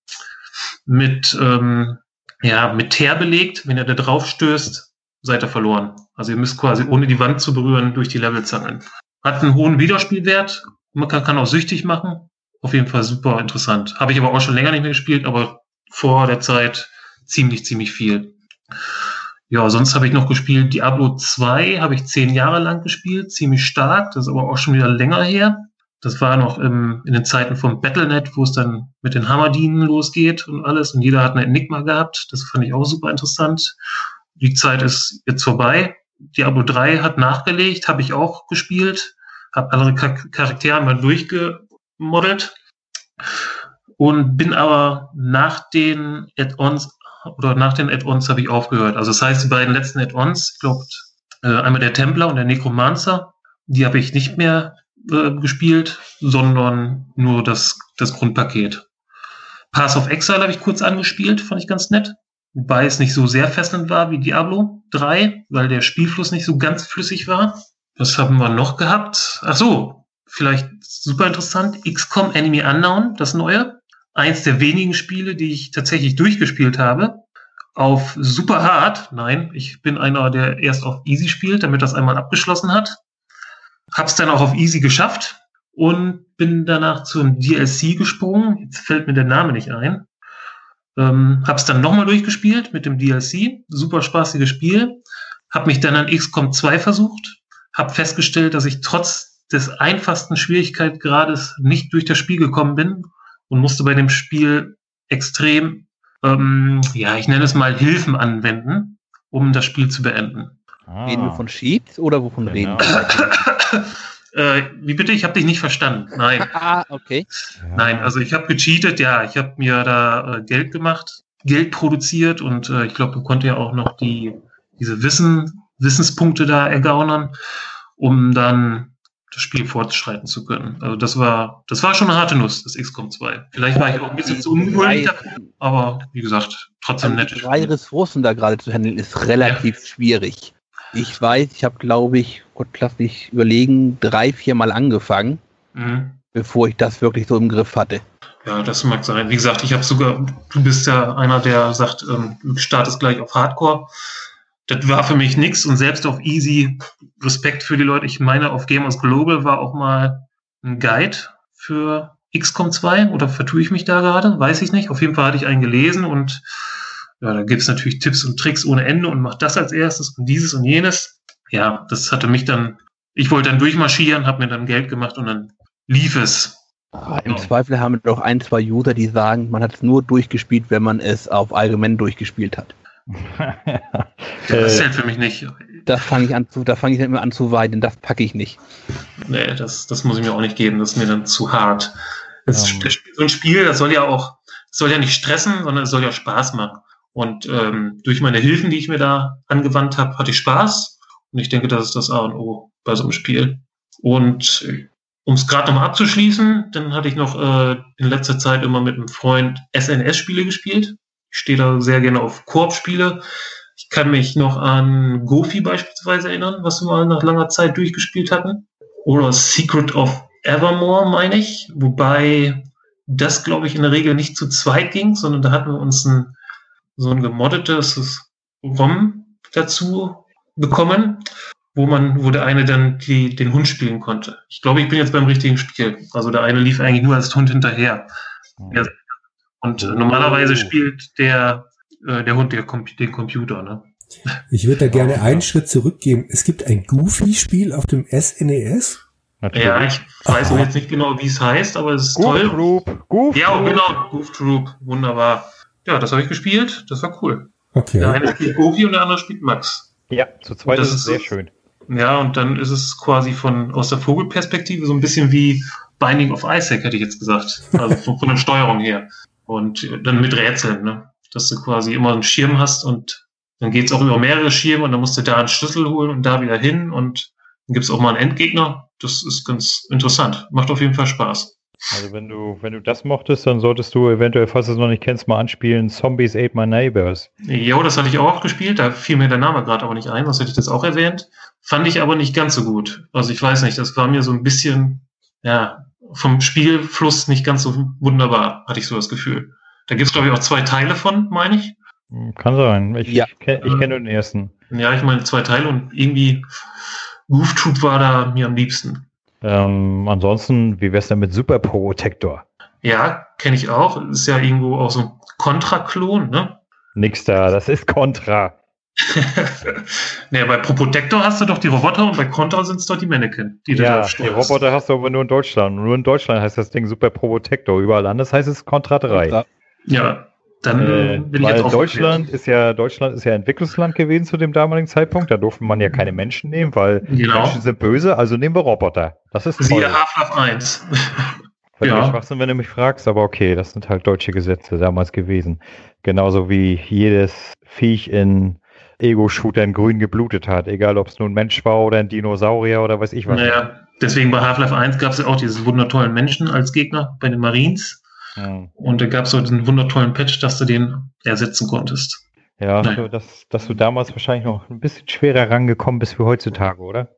mit, ähm, ja, mit Teer belegt. Wenn ihr da drauf stößt, seid ihr verloren. Also ihr müsst quasi ohne die Wand zu berühren durch die Levels hangeln. Hat einen hohen Wiederspielwert. Man kann, kann auch süchtig machen auf jeden Fall super interessant. Habe ich aber auch schon länger nicht mehr gespielt, aber vor der Zeit ziemlich, ziemlich viel. Ja, sonst habe ich noch gespielt Diablo 2, habe ich zehn Jahre lang gespielt, ziemlich stark, das ist aber auch schon wieder länger her. Das war noch im, in den Zeiten vom Battlenet, wo es dann mit den Hammerdienen losgeht und alles und jeder hat eine Enigma gehabt. Das fand ich auch super interessant. Die Zeit ist jetzt vorbei. Diablo 3 hat nachgelegt, habe ich auch gespielt, habe andere Charaktere mal durchge modelt und bin aber nach den Add-ons oder nach den Add-ons habe ich aufgehört. Also das heißt, die beiden letzten Add-ons, ich glaube, äh, einmal der Templer und der Necromancer, die habe ich nicht mehr äh, gespielt, sondern nur das, das Grundpaket. Pass of Exile habe ich kurz angespielt, fand ich ganz nett. Wobei es nicht so sehr fesselnd war wie Diablo 3, weil der Spielfluss nicht so ganz flüssig war. Was haben wir noch gehabt? Ach so, vielleicht super interessant, XCOM Enemy Unknown, das neue. Eins der wenigen Spiele, die ich tatsächlich durchgespielt habe. auf super hart. Nein, ich bin einer, der erst auf easy spielt, damit das einmal abgeschlossen hat. Hab's dann auch auf easy geschafft und bin danach zum DLC gesprungen. Jetzt fällt mir der Name nicht ein. Ähm, hab's dann nochmal durchgespielt mit dem DLC. Super spaßiges Spiel. Hab mich dann an XCOM 2 versucht. Hab festgestellt, dass ich trotz des einfachsten Schwierigkeitsgrades nicht durch das Spiel gekommen bin und musste bei dem Spiel extrem, ähm, ja, ich nenne es mal Hilfen anwenden, um das Spiel zu beenden. Ah. Reden wir von Cheats oder wovon genau. reden wir? Äh, wie bitte? Ich habe dich nicht verstanden. Nein. ah, okay. Nein, also ich habe gecheatet, ja. Ich habe mir da äh, Geld gemacht, Geld produziert und äh, ich glaube, du konnte ja auch noch die, diese Wissen, Wissenspunkte da ergaunern, um dann das Spiel fortschreiten zu können. Also das war, das war schon eine harte Nuss, das XCOM 2. Vielleicht war ich auch ein bisschen zu ungeduldig aber wie gesagt, trotzdem also nett. Drei Ressourcen da gerade zu handeln ist relativ ja. schwierig. Ich weiß, ich habe, glaube ich, Gott lass mich überlegen, drei, vier Mal angefangen, mhm. bevor ich das wirklich so im Griff hatte. Ja, das mag sein. Wie gesagt, ich habe sogar, du bist ja einer, der sagt, ähm, du startest gleich auf Hardcore. Das war für mich nichts und selbst auf Easy, Respekt für die Leute. Ich meine, auf Gamers Global war auch mal ein Guide für XCOM 2 oder vertue ich mich da gerade? Weiß ich nicht. Auf jeden Fall hatte ich einen gelesen und ja, da gibt es natürlich Tipps und Tricks ohne Ende und macht das als erstes und dieses und jenes. Ja, das hatte mich dann, ich wollte dann durchmarschieren, habe mir dann Geld gemacht und dann lief es. Ah, Im ja. Zweifel haben wir doch ein, zwei User, die sagen, man hat es nur durchgespielt, wenn man es auf allgemein durchgespielt hat. Das zählt für mich nicht. Da fange ich an zu, da fange ich immer an zu weinen, das packe ich nicht. Nee, das, das muss ich mir auch nicht geben, das ist mir dann zu hart. Das. Ähm. so ein Spiel, das soll ja auch, das soll ja nicht stressen, sondern es soll ja Spaß machen. Und ähm, durch meine Hilfen, die ich mir da angewandt habe, hatte ich Spaß. Und ich denke, das ist das A und O bei so einem Spiel. Und äh, um es gerade nochmal abzuschließen, dann hatte ich noch äh, in letzter Zeit immer mit einem Freund SNS-Spiele gespielt. Ich stehe da sehr gerne auf Koop-Spiele. Ich kann mich noch an Gofi beispielsweise erinnern, was wir mal nach langer Zeit durchgespielt hatten. Oder Secret of Evermore, meine ich. Wobei das, glaube ich, in der Regel nicht zu zweit ging, sondern da hatten wir uns ein so ein gemoddetes ROM dazu bekommen, wo man, wo der eine dann die, den Hund spielen konnte. Ich glaube, ich bin jetzt beim richtigen Spiel. Also der eine lief eigentlich nur als Hund hinterher. Mhm. Und äh, normalerweise spielt der, äh, der Hund der, den Computer, ne? Ich würde da gerne einen Schritt zurückgehen. Es gibt ein Goofy-Spiel auf dem SNES. Natürlich. Ja, ich weiß auch jetzt nicht genau, wie es heißt, aber es ist Goof toll. Troop. Goof ja, genau, Goof Troop. Wunderbar. Ja, das habe ich gespielt. Das war cool. Okay. Der eine spielt Gofi und der andere spielt Max. Ja, zu zweit ist es sehr schön. Ja, und dann ist es quasi von aus der Vogelperspektive so ein bisschen wie Binding of Isaac, hätte ich jetzt gesagt. Also von, von der Steuerung her. Und dann mit Rätseln, ne? Dass du quasi immer einen Schirm hast und dann geht es auch über mehrere Schirme und dann musst du da einen Schlüssel holen und da wieder hin und dann gibt es auch mal einen Endgegner. Das ist ganz interessant. Macht auf jeden Fall Spaß. Also wenn du, wenn du das mochtest, dann solltest du eventuell, falls du es noch nicht kennst, mal anspielen, Zombies Ate My Neighbors. Jo, das hatte ich auch gespielt, da fiel mir der Name gerade aber nicht ein, was hätte ich das auch erwähnt. Fand ich aber nicht ganz so gut. Also ich weiß nicht, das war mir so ein bisschen, ja, vom Spielfluss nicht ganz so wunderbar, hatte ich so das Gefühl. Da gibt es, glaube ich, auch zwei Teile von, meine ich. Kann sein. Ich, ja. ich kenne kenn den ersten. Ja, ich meine zwei Teile und irgendwie Goof Troop war da mir am liebsten. Ähm, ansonsten, wie wär's denn mit Super Protector? Ja, kenne ich auch. Ist ja irgendwo auch so ein Contra-Klon, ne? Nix da, das ist Contra. naja, bei Protector hast du doch die Roboter und bei Contra sind es doch die Mannequin, die du Ja, die Roboter hast du aber nur in Deutschland. Nur in Deutschland heißt das Ding Super Protector. Überall anders heißt es Contra 3. Ja, dann äh, bin weil ich jetzt Deutschland ist ja Deutschland ist ja Entwicklungsland gewesen zu dem damaligen Zeitpunkt. Da durfte man ja keine Menschen nehmen, weil genau. Menschen sind böse. Also nehmen wir Roboter. Das ist Siehe Half-Life 1. ja. Schwachsinn, wenn du mich fragst, aber okay, das sind halt deutsche Gesetze damals gewesen. Genauso wie jedes Viech in Ego-Shooter in grün geblutet hat, egal ob es nun ein Mensch war oder ein Dinosaurier oder weiß ich was. Naja, deswegen bei Half-Life 1 gab es ja auch diese wundertollen Menschen als Gegner bei den Marines. Und da gab es so diesen wundertollen Patch, dass du den ersetzen konntest. Ja, naja. dass, dass du damals wahrscheinlich noch ein bisschen schwerer rangekommen bist wie heutzutage, oder?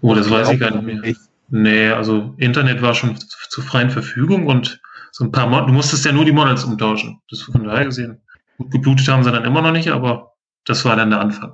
Oh, das weiß ich gar nicht mehr. Nee, also Internet war schon zur freien Verfügung und so ein paar Mod, du musstest ja nur die Models umtauschen. Das von daher gesehen geblutet haben sie dann immer noch nicht, aber das war dann der Anfang.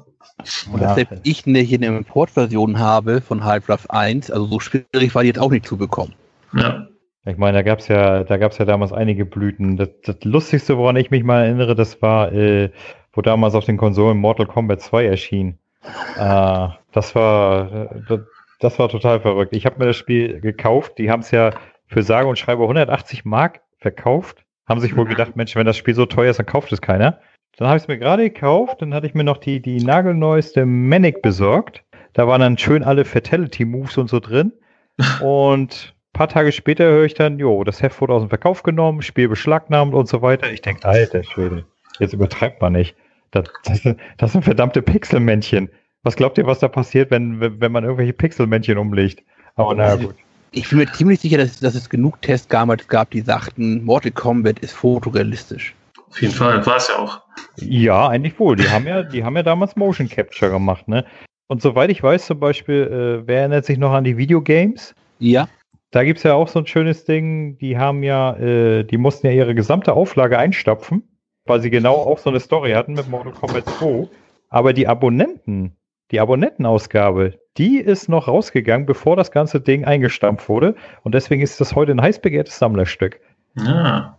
Und dass selbst ich eine hier eine Importversion habe von Half-Life 1, also so schwierig war die jetzt auch nicht zu bekommen. Ja. Ich meine, da gab es ja, da ja damals einige Blüten. Das, das Lustigste, woran ich mich mal erinnere, das war, äh, wo damals auf den Konsolen Mortal Kombat 2 erschien. Äh, das war, äh, das, das war total verrückt. Ich habe mir das Spiel gekauft. Die haben es ja für sage und schreibe 180 Mark verkauft. Haben sich wohl gedacht, Mensch, wenn das Spiel so teuer ist, dann kauft es keiner. Dann habe ich es mir gerade gekauft. Dann hatte ich mir noch die, die nagelneueste Manic besorgt. Da waren dann schön alle Fatality-Moves und so drin. Und ein paar Tage später höre ich dann, jo, das Heft wurde aus dem Verkauf genommen, Spiel beschlagnahmt und so weiter. Ich denke, alter Schwede, jetzt übertreibt man nicht. Das, das, das sind verdammte Pixelmännchen. Was glaubt ihr, was da passiert, wenn, wenn man irgendwelche Pixelmännchen umlegt? Aber naja, gut. Ich bin mir ziemlich sicher, dass, dass es genug Tests damals gab, die sagten, Mortal Kombat ist fotorealistisch. Auf jeden Fall, war es ja auch. Ja, eigentlich wohl. Die haben ja, die haben ja damals Motion Capture gemacht, ne? Und soweit ich weiß, zum Beispiel, äh, wer erinnert sich noch an die Videogames? Ja. Da gibt's ja auch so ein schönes Ding, die haben ja, äh, die mussten ja ihre gesamte Auflage einstopfen, weil sie genau auch so eine Story hatten mit Mortal Kombat 2. Aber die Abonnenten, die Abonnentenausgabe, die ist noch rausgegangen, bevor das ganze Ding eingestampft wurde. Und deswegen ist das heute ein heiß begehrtes Sammlerstück. Ja.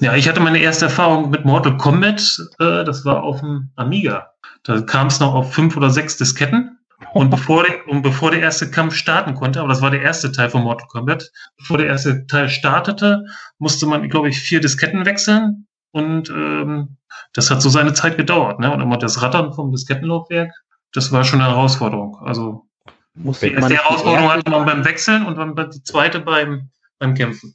Ja, ich hatte meine erste Erfahrung mit Mortal Kombat, äh, das war auf dem Amiga. Da kam es noch auf fünf oder sechs Disketten. Und bevor, der, und bevor der erste Kampf starten konnte, aber das war der erste Teil von Mortal Kombat, bevor der erste Teil startete, musste man, glaube ich, vier Disketten wechseln. Und ähm, das hat so seine Zeit gedauert. Ne? Und immer das Rattern vom Diskettenlaufwerk, das war schon eine Herausforderung. Also Muss die erste Herausforderung hatte man beim Wechseln und dann die zweite beim, beim Kämpfen.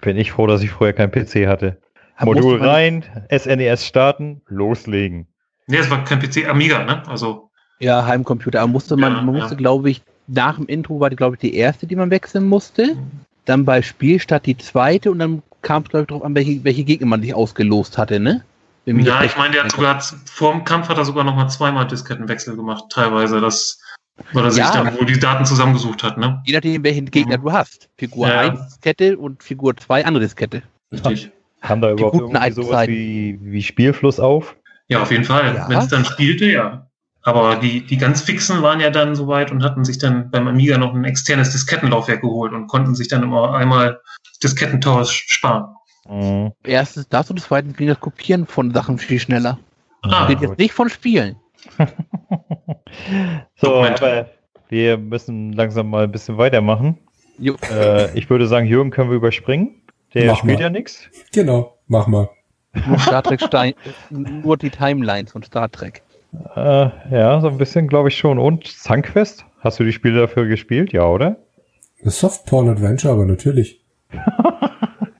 Bin ich froh, dass ich früher kein PC hatte. Modul rein, SNES starten, loslegen. Nee, es war kein PC, Amiga, ne? Also. Ja, Heimcomputer. Aber musste man, Ja, man musste, ja. glaube ich, nach dem Intro war die, glaube ich, die erste, die man wechseln musste. Dann bei Spielstart die zweite und dann kam es, glaube ich, darauf an, welche, welche Gegner man sich ausgelost hatte, ne? Ja, ich meine, der hat sogar vor dem Kampf hat er sogar noch mal zweimal Diskettenwechsel gemacht, teilweise. Das, weil er sich Ja. dann wohl die Daten zusammengesucht hat, ne? Je nachdem, welchen Gegner Mhm. du hast. Figur Ja. 1 Diskette und Figur 2 andere Diskette. Richtig. Haben da überhaupt guten irgendwie sowas wie, wie Spielfluss auf? Ja, auf jeden Fall. Ja. Wenn es dann spielte, ja. Aber die, die ganz fixen waren ja dann soweit und hatten sich dann beim Amiga noch ein externes Diskettenlaufwerk geholt und konnten sich dann immer einmal Diskettentausch sparen. Mhm. Erstens das und zweitens ging das Kopieren von Sachen viel schneller. Ah, Geht jetzt nicht von Spielen. so, Moment. aber wir müssen langsam mal ein bisschen weitermachen. Jo. Äh, ich würde sagen, Jürgen können wir überspringen. Der Mach spielt mal. ja nichts. Genau, mach mal. Nur Star Trek Stein, nur die Timelines von Star Trek. Äh, ja, so ein bisschen glaube ich schon. Und Sunquest? Hast du die Spiele dafür gespielt? Ja, oder? Das Softporn-Adventure, aber natürlich.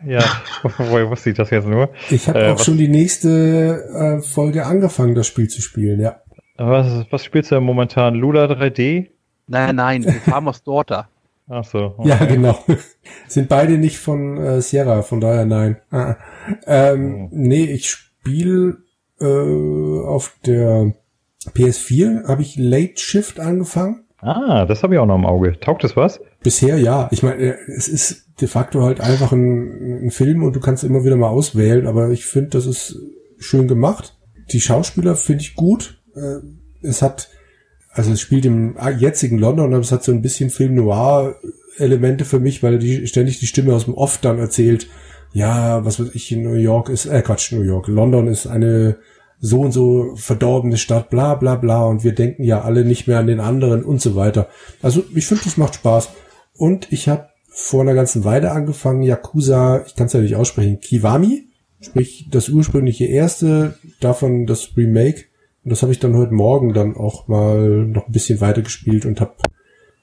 Ja, woher wusste ich das jetzt nur? Ich habe Äh, auch was- schon die nächste äh, Folge angefangen, das Spiel zu spielen, ja. Was, was spielst du denn momentan? Lula 3D? Nein, nein, Farmer's Daughter. Ach so. Ja, okay. genau. Sind beide nicht von äh, Sierra, von daher nein. Ah. Ähm, Oh. Nee, ich spiele äh, auf der PS4, habe ich Late Shift angefangen. Ah, das habe ich auch noch im Auge. Taugt es was? Bisher ja. Ich meine, äh, es ist de facto halt einfach ein, ein Film und du kannst immer wieder mal auswählen, aber ich finde, das ist schön gemacht. Die Schauspieler finde ich gut. Äh, Es hat, also es spielt im jetzigen London, aber es hat so ein bisschen Film Noir Elemente für mich, weil die ständig die Stimme aus dem Off dann erzählt, ja, was weiß ich, in New York ist, äh Quatsch, New York, London ist eine so und so verdorbene Stadt, bla bla bla und wir denken ja alle nicht mehr an den anderen und so weiter. Also ich finde, das macht Spaß. Und ich habe vor einer ganzen Weile angefangen, Yakuza, ich kann es ja nicht aussprechen, Kiwami, sprich das ursprüngliche erste, davon das Remake. Und das habe ich dann heute Morgen dann auch mal noch ein bisschen weiter gespielt und habe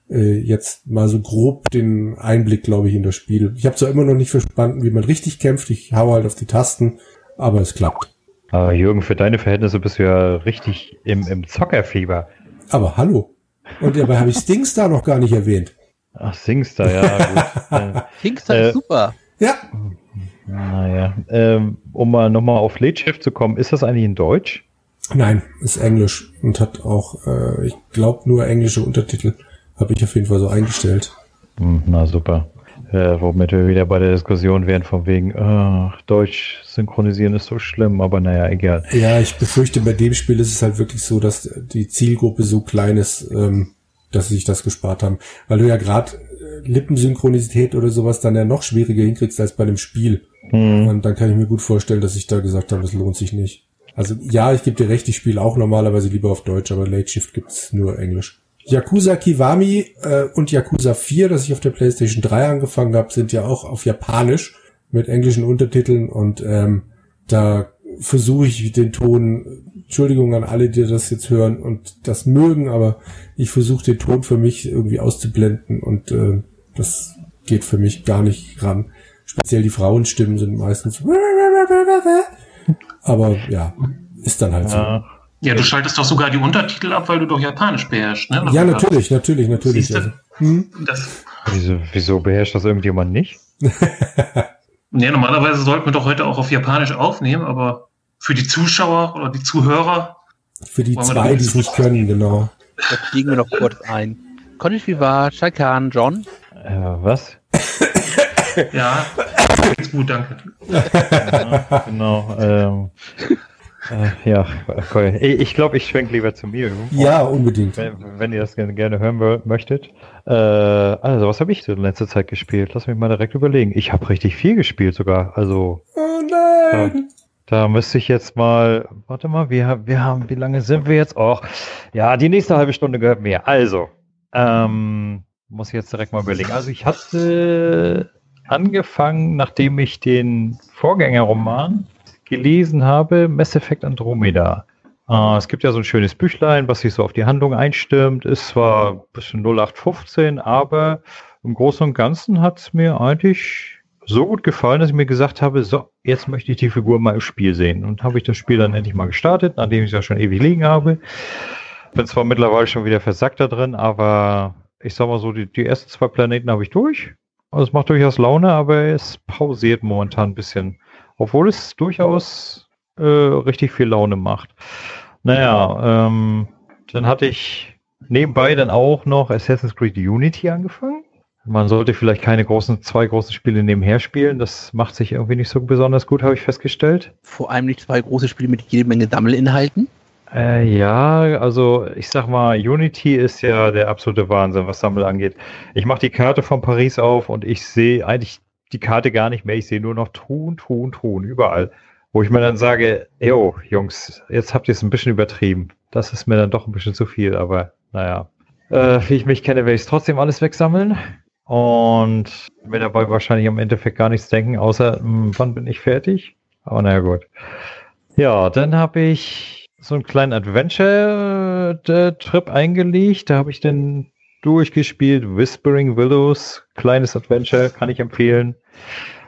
äh, jetzt mal so grob den Einblick, glaube ich, in das Spiel. Ich habe zwar immer noch nicht verstanden, wie man richtig kämpft, ich hau halt auf die Tasten, aber es klappt. Ah, Jürgen, für deine Verhältnisse bist du ja richtig im, im Zockerfieber. Aber hallo. Und dabei habe ich Stingstar noch gar nicht erwähnt. Ach, Singstar, ja, gut. äh, Kingstar Äh, ist super. Ja, naja, ähm, um mal nochmal auf Late Shift zu kommen, ist das eigentlich in Deutsch? Nein, ist Englisch und hat auch, äh, ich glaube, nur englische Untertitel. Habe ich auf jeden Fall so eingestellt. Hm, na super. Äh, womit wir wieder bei der Diskussion wären, von wegen, oh, Deutsch synchronisieren ist so schlimm, aber naja, egal. Ja, ich befürchte, bei dem Spiel ist es halt wirklich so, dass die Zielgruppe so klein ist, ähm, dass sie sich das gespart haben. Weil du ja gerade äh, Lippensynchronisität oder sowas dann ja noch schwieriger hinkriegst als bei dem Spiel. Hm. Und dann kann ich mir gut vorstellen, dass ich da gesagt habe, das lohnt sich nicht. Also ja, ich gebe dir recht, ich spiele auch normalerweise lieber auf Deutsch, aber Late Shift gibt's nur Englisch. Yakuza Kiwami äh, und Yakuza 4, das ich auf der PlayStation 3 angefangen habe, sind ja auch auf Japanisch mit englischen Untertiteln und ähm, da versuche ich den Ton, Entschuldigung an alle, die das jetzt hören und das mögen, aber ich versuche den Ton für mich irgendwie auszublenden und äh, das geht für mich gar nicht ran. Speziell die Frauenstimmen sind meistens aber ja, ist dann halt so. Ja. Ja, du schaltest doch sogar die Untertitel ab, weil du doch Japanisch beherrschst, ne? Ja, natürlich, natürlich, natürlich. Siehste? Also, hm? Das, Wieso, wieso beherrscht das irgendjemand nicht? ja, normalerweise sollten wir doch heute auch auf Japanisch aufnehmen, aber für die Zuschauer oder die Zuhörer, Für die zwei, die es nicht können, genau. Da fliegen wir noch kurz ein. Konnichiwa, Shakan, John. Äh, was? ja, ist gut, danke. Ja, genau. Ähm, äh, ja, okay. Ich, glaube, ich schwenk lieber zu mir. Ja, unbedingt. Wenn, wenn ihr das gerne, gerne hören möchtet. Äh, also, was habe ich denn in letzter Zeit gespielt? Lass mich mal direkt überlegen. Ich habe richtig viel gespielt sogar. Also, Oh nein! da müsste ich jetzt mal, warte mal, wir, haben- wir haben, wie lange sind wir jetzt? Och, ja, die nächste halbe Stunde gehört mir. Also, ähm, muss ich jetzt direkt mal überlegen. Also, ich hatte angefangen, nachdem ich den Vorgängerroman gelesen habe, Mass Effect Andromeda. Äh, es gibt ja so ein schönes Büchlein, was sich so auf die Handlung einstimmt. Ist zwar ein bisschen 0815, aber im Großen und Ganzen hat es mir eigentlich so gut gefallen, dass ich mir gesagt habe, so, jetzt möchte ich die Figur mal im Spiel sehen. Und habe ich das Spiel dann endlich mal gestartet, nachdem ich es ja schon ewig liegen habe. Bin zwar mittlerweile schon wieder versackt da drin, aber ich sag mal so, die, die ersten zwei Planeten habe ich durch. Also es macht durchaus Laune, aber es pausiert momentan ein bisschen. Obwohl es durchaus äh, richtig viel Laune macht. Naja, ähm, dann hatte ich nebenbei dann auch noch Assassin's Creed Unity angefangen. Man sollte vielleicht keine großen, zwei großen Spiele nebenher spielen. Das macht sich irgendwie nicht so besonders gut, habe ich festgestellt. Vor allem nicht zwei große Spiele mit jede Menge Sammelinhalten. Äh, ja, also ich sag mal, Unity ist ja der absolute Wahnsinn, was Sammel angeht. Ich mache die Karte von Paris auf und ich sehe eigentlich die Karte gar nicht mehr. Ich sehe nur noch Truhen, Truhen, Truhen, überall. Wo ich mir dann sage, yo, Jungs, jetzt habt ihr es ein bisschen übertrieben. Das ist mir dann doch ein bisschen zu viel, aber naja. Äh, wie ich mich kenne, werde ich es trotzdem alles wegsammeln. Und mir dabei wahrscheinlich am Endeffekt gar nichts denken, außer, hm, wann bin ich fertig? Aber naja, gut. Ja, dann habe ich so einen kleinen Adventure-Trip eingelegt. Da habe ich dann durchgespielt. Whispering Willows, kleines Adventure, kann ich empfehlen.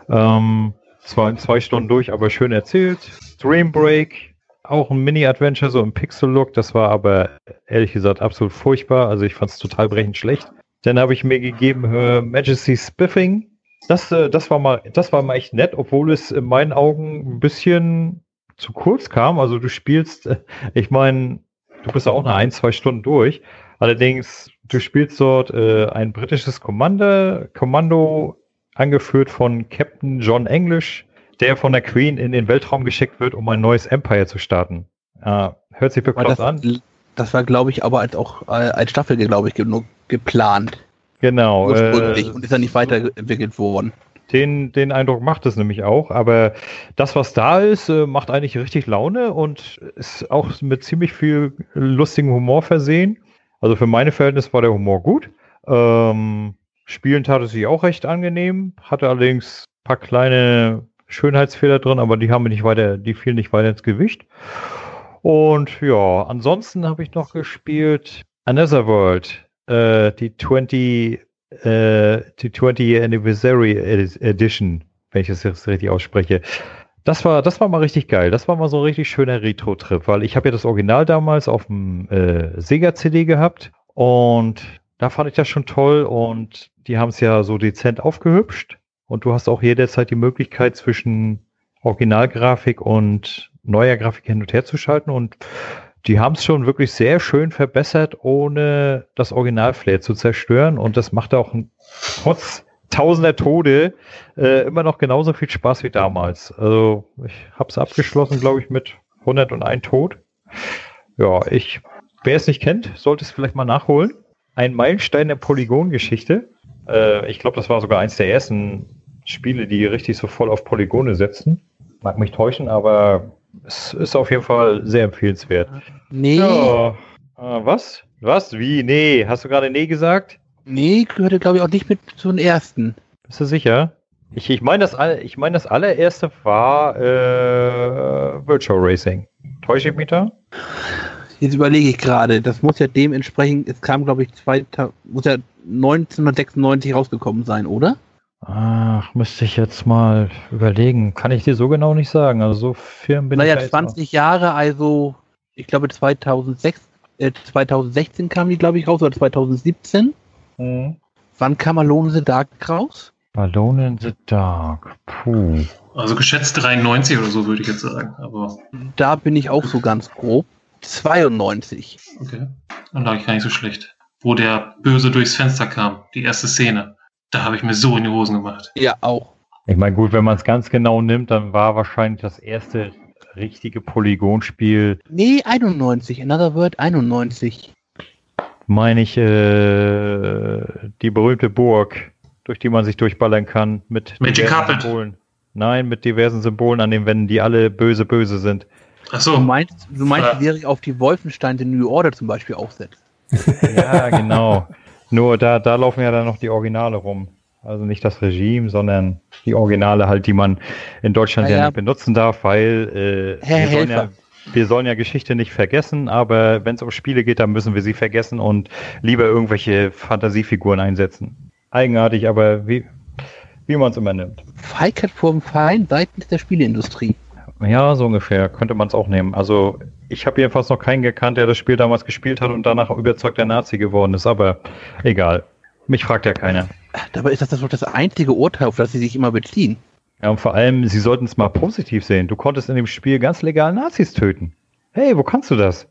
Ähm, zwar in zwei Stunden durch, aber schön erzählt. Dream Break, auch ein Mini-Adventure, so im Pixel-Look. Das war aber ehrlich gesagt absolut furchtbar. Also ich fand es total brechend schlecht. Dann habe ich mir gegeben Her Majesty Spiffing. Das, äh, das war mal, das war mal echt nett, obwohl es in meinen Augen ein bisschen zu kurz kam. Also du spielst, äh, ich meine, du bist ja auch nach ein, zwei Stunden durch. Allerdings, du spielst dort äh, ein britisches Kommando, Kommando angeführt von Captain John English, der von der Queen in den Weltraum geschickt wird, um ein neues Empire zu starten. Äh, hört sich bekloppt das, an. das war, glaube ich, aber als auch äh, als Staffel, glaube ich, genug geplant. Genau. Ursprünglich. Äh, und ist dann nicht weiterentwickelt worden. Den, den Eindruck macht es nämlich auch, aber das, was da ist, äh, macht eigentlich richtig Laune und ist auch mit ziemlich viel lustigem Humor versehen. Also für meine Verhältnisse war der Humor gut. Ähm, Spielen tat es sich auch recht angenehm, hatte allerdings ein paar kleine Schönheitsfehler drin, aber die haben mir nicht weiter, die fielen nicht weiter ins Gewicht. Und ja, ansonsten habe ich noch gespielt Another World, äh, die 20 äh, die 20 Anniversary Edi- Edition, wenn ich das jetzt richtig ausspreche. Das war, das war mal richtig geil. Das war mal so ein richtig schöner Retro-Trip, weil ich habe ja das Original damals auf dem äh, Sega-CD gehabt und da fand ich das schon toll und die haben es ja so dezent aufgehübscht und du hast auch jederzeit die Möglichkeit zwischen Originalgrafik und neuer Grafik hin und her zu schalten und die haben es schon wirklich sehr schön verbessert, ohne das Original-Flair zu zerstören. Und das macht auch trotz tausender Tode äh, immer noch genauso viel Spaß wie damals. Also ich habe es abgeschlossen, glaube ich, mit 101 Tod. Ja, ich, wer es nicht kennt, sollte es vielleicht mal nachholen. Ein Meilenstein der Polygon-Geschichte. Äh, ich glaube, das war sogar eins der ersten Spiele, die richtig so voll auf Polygone setzen. Mag mich täuschen, aber es ist auf jeden Fall sehr empfehlenswert. Nee, Ja. Äh, was? Was? Wie? Nee. Hast du gerade nee gesagt? nee, gehörte glaube ich auch nicht mit zu den ersten. Bist du sicher? Ich, ich meine, das, ich mein, das allererste war äh, Virtual Racing. Täusche ich mich da? Jetzt überlege ich gerade, das muss ja dementsprechend, es kam glaube ich 2000, muss ja 1996 rausgekommen sein, oder? Ach, müsste ich jetzt mal überlegen. Kann ich dir so genau nicht sagen. Also so firm bin naja, ich da jetzt 20 Jahre, also ich glaube 2006, äh, 2016 kam die glaube ich raus, oder 2017. noch. Mhm. Wann kam Alone in the Dark raus? Alone in the Dark. Puh. Also geschätzt 93 oder so, würde ich jetzt sagen. Aber Da bin ich auch so ganz grob. 92. okay. Dann lag ich gar nicht so schlecht. Wo der Böse durchs Fenster kam, die erste Szene. Da habe ich mir so in die Hosen gemacht. Ja, auch. Ich meine, gut, wenn man es ganz genau nimmt, dann war wahrscheinlich das erste richtige Polygonspiel, Nee, 91. Another Word 91. meine ich, äh, die berühmte Burg, durch die man sich durchballern kann mit Magic diversen Carpet. Symbolen. Nein, mit diversen Symbolen an den Wänden, die alle böse, böse sind. Ach Du so. meinst, du meinst Ja. die Serie auf die Wolfenstein The New Order zum Beispiel aufsetzt? Ja, genau. Nur da, da laufen ja dann noch die Originale rum. Also nicht das Regime, sondern die Originale halt, die man in Deutschland ja, ja. nicht benutzen darf, weil äh, wir, sollen ja, wir sollen ja Geschichte nicht vergessen, aber wenn es um Spiele geht, dann müssen wir sie vergessen und lieber irgendwelche Fantasiefiguren einsetzen. Eigenartig, aber wie, wie man es immer nimmt. Feigheit vorm Feind seitens der Spieleindustrie. Ja, so ungefähr könnte man es auch nehmen. Also ich habe jedenfalls noch keinen gekannt, der das Spiel damals gespielt hat und danach überzeugter Nazi geworden ist, aber egal. Mich fragt ja keiner. Dabei ist das doch das einzige Urteil, auf das sie sich immer beziehen. Ja, und vor allem, sie sollten es mal positiv sehen. Du konntest in dem Spiel ganz legal Nazis töten. Hey, wo kannst du das?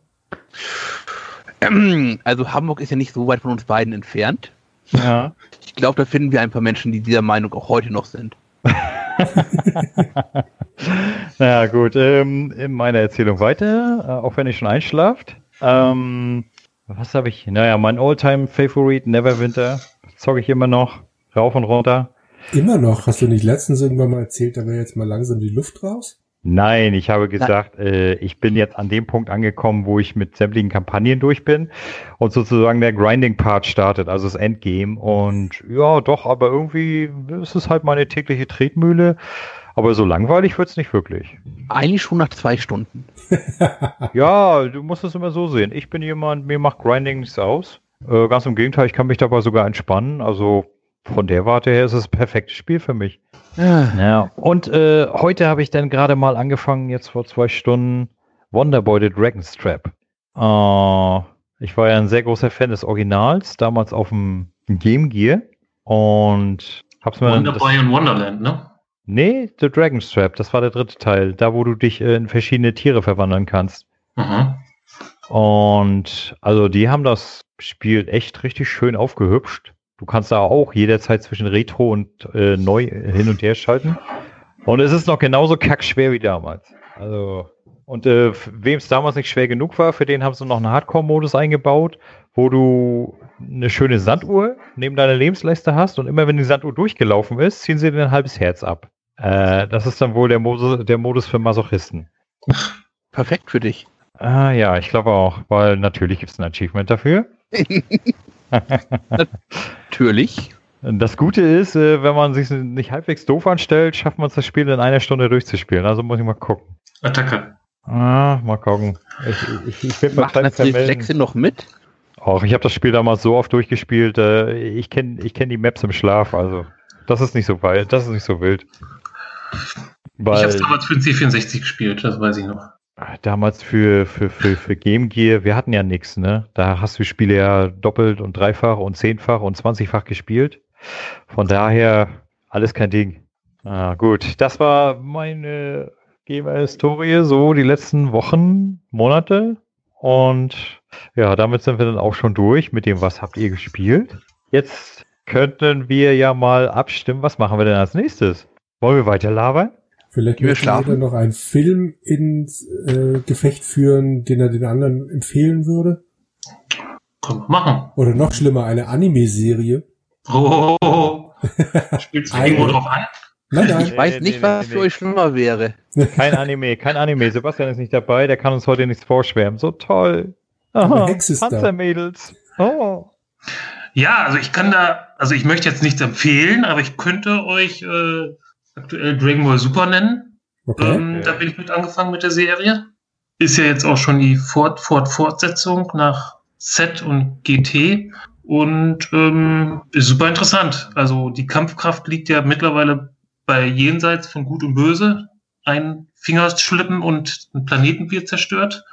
Also Hamburg ist ja nicht so weit von uns beiden entfernt. Ja. Ich glaube, da finden wir ein paar Menschen, die dieser Meinung auch heute noch sind. naja, gut. Ähm, in meiner Erzählung weiter, äh, auch wenn ich schon einschlaft. Ähm, was habe ich? Naja, mein All-Time-Favorite, Neverwinter. Zocke ich immer noch. Rauf und runter. Immer noch. Hast du nicht letztens irgendwann mal erzählt, da wäre jetzt mal langsam die Luft raus? Nein, ich habe gesagt, äh, ich bin jetzt an dem Punkt angekommen, wo ich mit sämtlichen Kampagnen durch bin und sozusagen der Grinding-Part startet, also das Endgame. Und ja, doch, aber irgendwie ist es halt meine tägliche Tretmühle. Aber so langweilig wird's nicht wirklich. Eigentlich schon nach zwei Stunden. Ja, du musst es immer so sehen. Ich bin jemand, mir macht Grinding nichts aus. Äh, ganz im Gegenteil, ich kann mich dabei sogar entspannen. Also von der Warte her ist es ein perfektes Spiel für mich. Ah, Ja, und äh, heute habe ich dann gerade mal angefangen, jetzt vor zwei Stunden, Wonderboy the Dragon's Trap. Äh, ich war ja ein sehr großer Fan des Originals, damals auf dem Game Gear und hab's mir dann. Wonderboy und Wonderland, ne? Nee, The Dragon's Trap, das war der dritte Teil, da wo du dich äh, in verschiedene Tiere verwandeln kannst. Mhm. Und also die haben das Spiel echt richtig schön aufgehübscht. Du kannst da auch jederzeit zwischen Retro und äh, neu hin und her schalten. Und es ist noch genauso kackschwer wie damals. Also, und äh, wem es damals nicht schwer genug war, für den haben sie noch einen Hardcore-Modus eingebaut, wo du eine schöne Sanduhr neben deiner Lebensleiste hast und immer wenn die Sanduhr durchgelaufen ist, ziehen sie dir ein halbes Herz ab. Äh, das ist dann wohl der Modus, der Modus für Masochisten. perfekt für dich. Ah ja, ich glaube auch, weil natürlich gibt es ein Achievement dafür. Natürlich. Das Gute ist, äh, wenn man sich nicht halbwegs doof anstellt, schafft man es das Spiel in einer Stunde durchzuspielen. Also muss ich mal gucken. Attacke. Ah, mal gucken. Ich, ich, ich werde mal Macht das Reflexe noch mit? Auch ich habe das Spiel damals so oft durchgespielt. Äh, ich kenne ich kenn die Maps im Schlaf, also das ist nicht so wild, das ist nicht so wild. Ich Weil habe es damals für den C64 gespielt, das weiß ich noch. Damals für, für, für, für Game Gear, wir hatten ja nichts, ne? Da hast du Spiele ja doppelt und dreifach und zehnfach und zwanzigfach gespielt. Von daher alles kein Ding. Ah, gut, das war meine Gamer-Historie, so die letzten Wochen, Monate. Und ja, damit sind wir dann auch schon durch mit dem, was habt ihr gespielt. Jetzt könnten wir ja mal abstimmen. Was machen wir denn als nächstes? Wollen wir weiter labern? Vielleicht möchte jeder noch einen Film ins äh, Gefecht führen, den er den anderen empfehlen würde. Können wir machen. Oder noch schlimmer, eine Anime-Serie. Oh, oh, oh. Spielst du irgendwo drauf an? Nein, Ich nein. Nee, weiß nee, nicht, nee, was nee, für nee. euch schlimmer wäre. Kein Anime, kein Anime. Sebastian ist nicht dabei, der kann uns heute nichts vorschwärmen. So toll. Da. Panzermädels. Oh. Ja, also ich kann da, also ich möchte jetzt nichts empfehlen, aber ich könnte euch äh, aktuell Dragon Ball Super nennen. Okay. Ähm, Okay. Da bin ich mit angefangen mit der Serie. Ist ja jetzt auch schon die Fort Fort Fortsetzung nach Z und GT und ähm, ist super interessant. Also die Kampfkraft liegt ja mittlerweile bei jenseits von Gut und Böse. Ein Fingerschlippen und ein Planeten wird zerstört.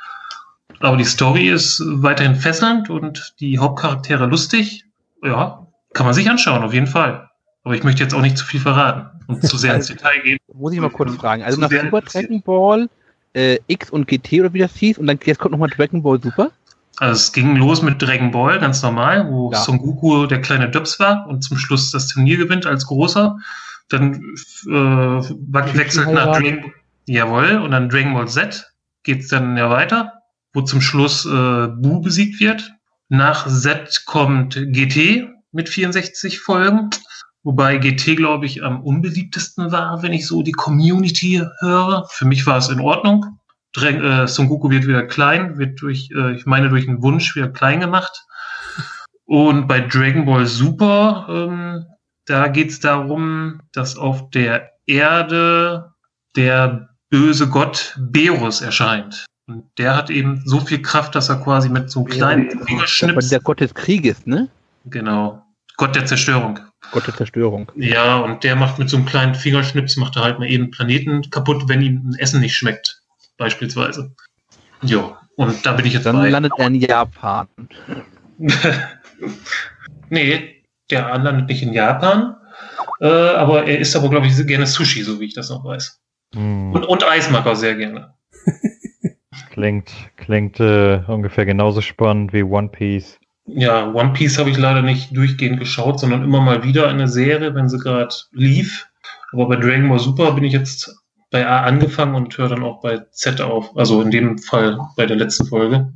Aber die Story ist weiterhin fesselnd und die Hauptcharaktere lustig. Ja, kann man sich anschauen, auf jeden Fall. Aber ich möchte jetzt auch nicht zu viel verraten und zu sehr ins Detail gehen. Muss ich mal kurz fragen. Also nach Super. Dragon Ball, äh, X und GT oder wie das hieß, und dann jetzt kommt nochmal Dragon Ball Super. Also es ging los mit Dragon Ball, ganz normal, wo Ja. Son Goku der kleine Döps war und zum Schluss das Turnier gewinnt als großer. Dann äh, wechselt nach. Dragon Ball. Jawohl, und dann Dragon Ball Z geht's dann ja weiter, wo zum Schluss äh, Bu besiegt wird. Nach Z kommt GT mit 64 Folgen, wobei GT, glaube ich, am unbeliebtesten war, wenn ich so die Community höre. Für mich war es in Ordnung. Drang, äh, Son Goku wird wieder klein, wird durch, äh, ich meine, durch einen Wunsch wieder klein gemacht. Und bei Dragon Ball Super, ähm, da geht es darum, dass auf der Erde der böse Gott Berus erscheint. Und der hat eben so viel Kraft, dass er quasi mit so einem kleinen war Fingerschnips, der Gott des Krieges, ne? genau, Gott der Zerstörung. Gott der Zerstörung. Ja, und der macht mit so einem kleinen Fingerschnips, macht er halt mal eben Planeten kaputt, wenn ihm ein Essen nicht schmeckt, beispielsweise. Jo, und da bin ich jetzt Dann bei. landet er in Japan. nee, der landet nicht in Japan, äh, aber er isst aber, glaube ich, gerne Sushi, so wie ich das noch weiß. Hm. Und, und Eis mag er sehr gerne. Klingt, klingt äh, ungefähr genauso spannend wie One Piece. Ja, One Piece habe ich leider nicht durchgehend geschaut, sondern immer mal wieder eine Serie, wenn sie gerade lief. Aber bei Dragon Ball Super bin ich jetzt bei A angefangen und höre dann auch bei Z auf. Also in dem Fall bei der letzten Folge.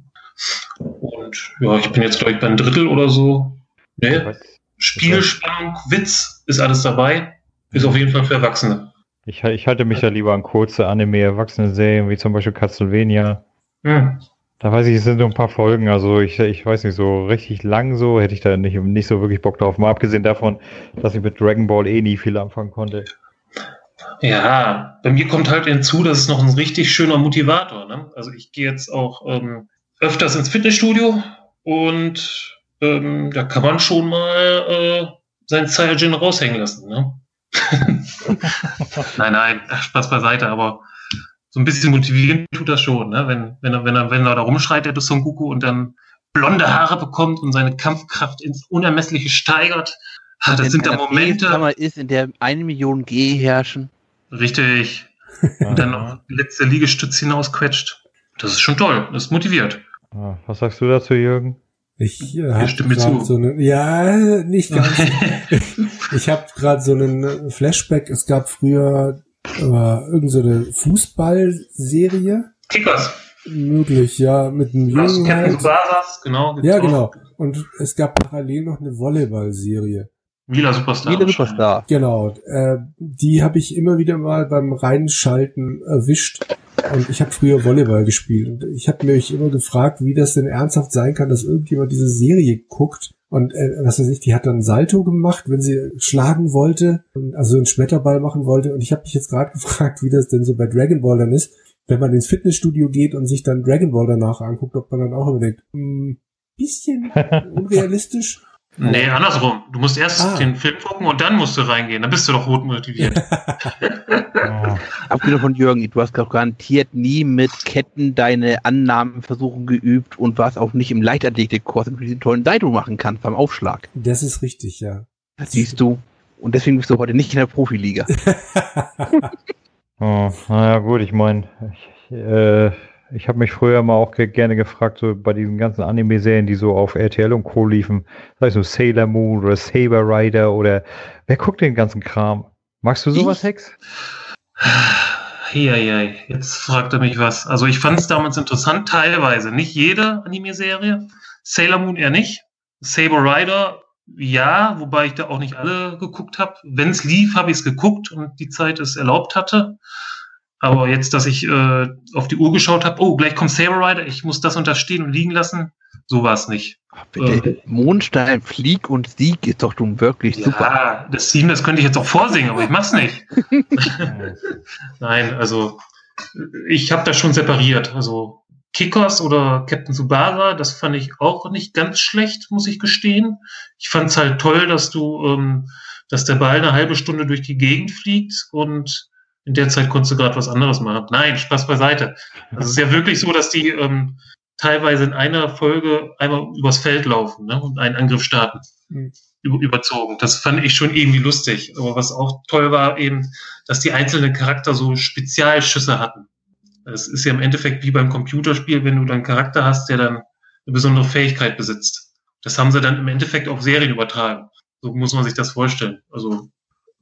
Und ja, ich bin jetzt, glaube ich, beim Drittel oder so. Nee, Was? Spiel, Spannung, Witz ist alles dabei. Ist auf jeden Fall für Erwachsene. Ich, ich halte mich da lieber an kurze Anime-Erwachsene-Serien, wie zum Beispiel Castlevania. Hm. Da weiß ich, es sind nur ein paar Folgen, also ich, ich weiß nicht, so richtig lang so hätte ich da nicht, nicht so wirklich Bock drauf. Mal abgesehen davon, dass ich mit Dragon Ball eh nie viel anfangen konnte. Ja, bei mir kommt halt hinzu, das ist noch ein richtig schöner Motivator. Ne? Also ich gehe jetzt auch ähm, öfters ins Fitnessstudio und ähm, da kann man schon mal äh, seinen Saiyajin raushängen lassen. Ne? nein, nein, Spaß beiseite, aber so ein bisschen motivieren tut das schon, ne? wenn, wenn, er, wenn, er, wenn er da rumschreit, der Son Goku, und dann blonde Haare bekommt und seine Kampfkraft ins Unermessliche steigert. Ah, Das sind da Momente. Kammer ist, in der eine Million G herrschen. Richtig. Und dann noch die letzte Liegestütz hinausquetscht. Das ist schon toll. Das motiviert. Ah, Was sagst du dazu, Jürgen? Ich äh, habe stimme mir gerade zu. so eine, ja, nicht ganz. ich habe gerade so einen Flashback. Es gab früher äh, irgend so eine Fußballserie, Kickers. möglich, ja, mit einem Jungen Captain halt. Tsubasas, genau. Ja, auch. genau. Und es gab parallel noch eine Volleyball-Serie. Mila Superstar. Jeder Superstar. Genau, äh, die habe ich immer wieder mal beim Reinschalten erwischt. Und ich habe früher Volleyball gespielt. Und ich habe mich immer gefragt, wie das denn ernsthaft sein kann, dass irgendjemand diese Serie guckt. Und äh, was weiß ich, die hat dann Salto gemacht, wenn sie schlagen wollte, also einen Schmetterball machen wollte. Und ich habe mich jetzt gerade gefragt, wie das denn so bei Dragon Ball dann ist, wenn man ins Fitnessstudio geht und sich dann Dragon Ball danach anguckt, ob man dann auch immer denkt, hm, bisschen unrealistisch. Nee, andersrum. Du musst erst Ah. den Film gucken und dann musst du reingehen. Dann bist du doch rot motiviert. Oh, Abgesehen von Jürgen, du hast garantiert nie mit Ketten deine Annahmenversuche geübt und warst auch nicht im Leichtathletikkurs mit diesen tollen Seite machen kannst beim Aufschlag. Das ist richtig, ja. Das siehst du. Und deswegen bist du heute nicht in der Profiliga. oh, naja, gut, ich meine, ich, äh, ich habe mich früher mal auch ge gerne gefragt, so bei diesen ganzen Anime-Serien, die so auf RTL und Co. liefen, sei es so Sailor Moon oder Saber Rider oder wer guckt den ganzen Kram? Magst du sowas, Ich? Hex? Heieiei, jetzt fragt er mich was. Also ich fand es damals interessant, teilweise. Nicht jede Anime-Serie. Sailor Moon eher nicht. Saber Rider, ja, wobei ich da auch nicht alle geguckt habe. Wenn es lief, habe ich es geguckt und die Zeit es erlaubt hatte. Aber jetzt, dass ich äh, auf die Uhr geschaut habe, oh, gleich kommt Saber Rider, ich muss das unterstehen und liegen lassen, so war es nicht. Bitte, Mondstein, Flieg und Sieg ist doch nun wirklich super. Ja, das Theme, das könnte ich jetzt auch vorsingen, aber ich mach's nicht. Nein, also ich habe das schon separiert. Also Kickers oder Captain Tsubasa, das fand ich auch nicht ganz schlecht, muss ich gestehen. Ich fand es halt toll, dass du, ähm, dass der Ball eine halbe Stunde durch die Gegend fliegt und in der Zeit konntest du gerade was anderes machen. Nein, Spaß beiseite. Also es ist ja wirklich so, dass die ähm, teilweise in einer Folge einmal übers Feld laufen ne, und einen Angriff starten. Mhm. Über, überzogen. Das fand ich schon irgendwie lustig. Aber was auch toll war, eben, dass die einzelnen Charakter so Spezialschüsse hatten. Es ist ja im Endeffekt wie beim Computerspiel, wenn du dann einen Charakter hast, der dann eine besondere Fähigkeit besitzt. Das haben sie dann im Endeffekt auf Serien übertragen. So muss man sich das vorstellen. Also.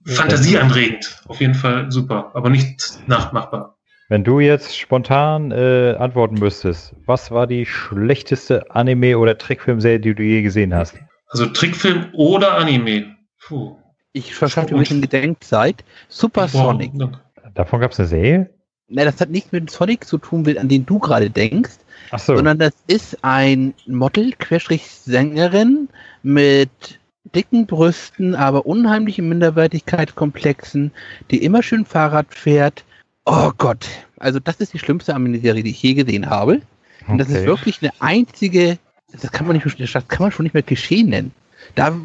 Fantasieanregend. Auf jeden Fall super, aber nicht nachmachbar. Wenn du jetzt spontan äh, antworten müsstest, was war die schlechteste Anime- oder Trickfilmserie, die du je gesehen hast? Also Trickfilm oder Anime. Puh. Ich verschaffe dir ein bisschen Gedenkzeit. Supersonic. Wow. Davon gab es eine Serie? Na, das hat nichts mit Sonic zu tun, an den du gerade denkst, Ach so. sondern das ist ein Model, Querstrich Sängerin mit dicken Brüsten, aber unheimlichen Minderwertigkeitskomplexen, die immer schön Fahrrad fährt. Oh Gott, also das ist die schlimmste Anime-Serie, die ich je gesehen habe. Und das ist Okay. wirklich eine einzige, das kann man nicht, das kann man schon nicht mehr Klischee nennen. Da,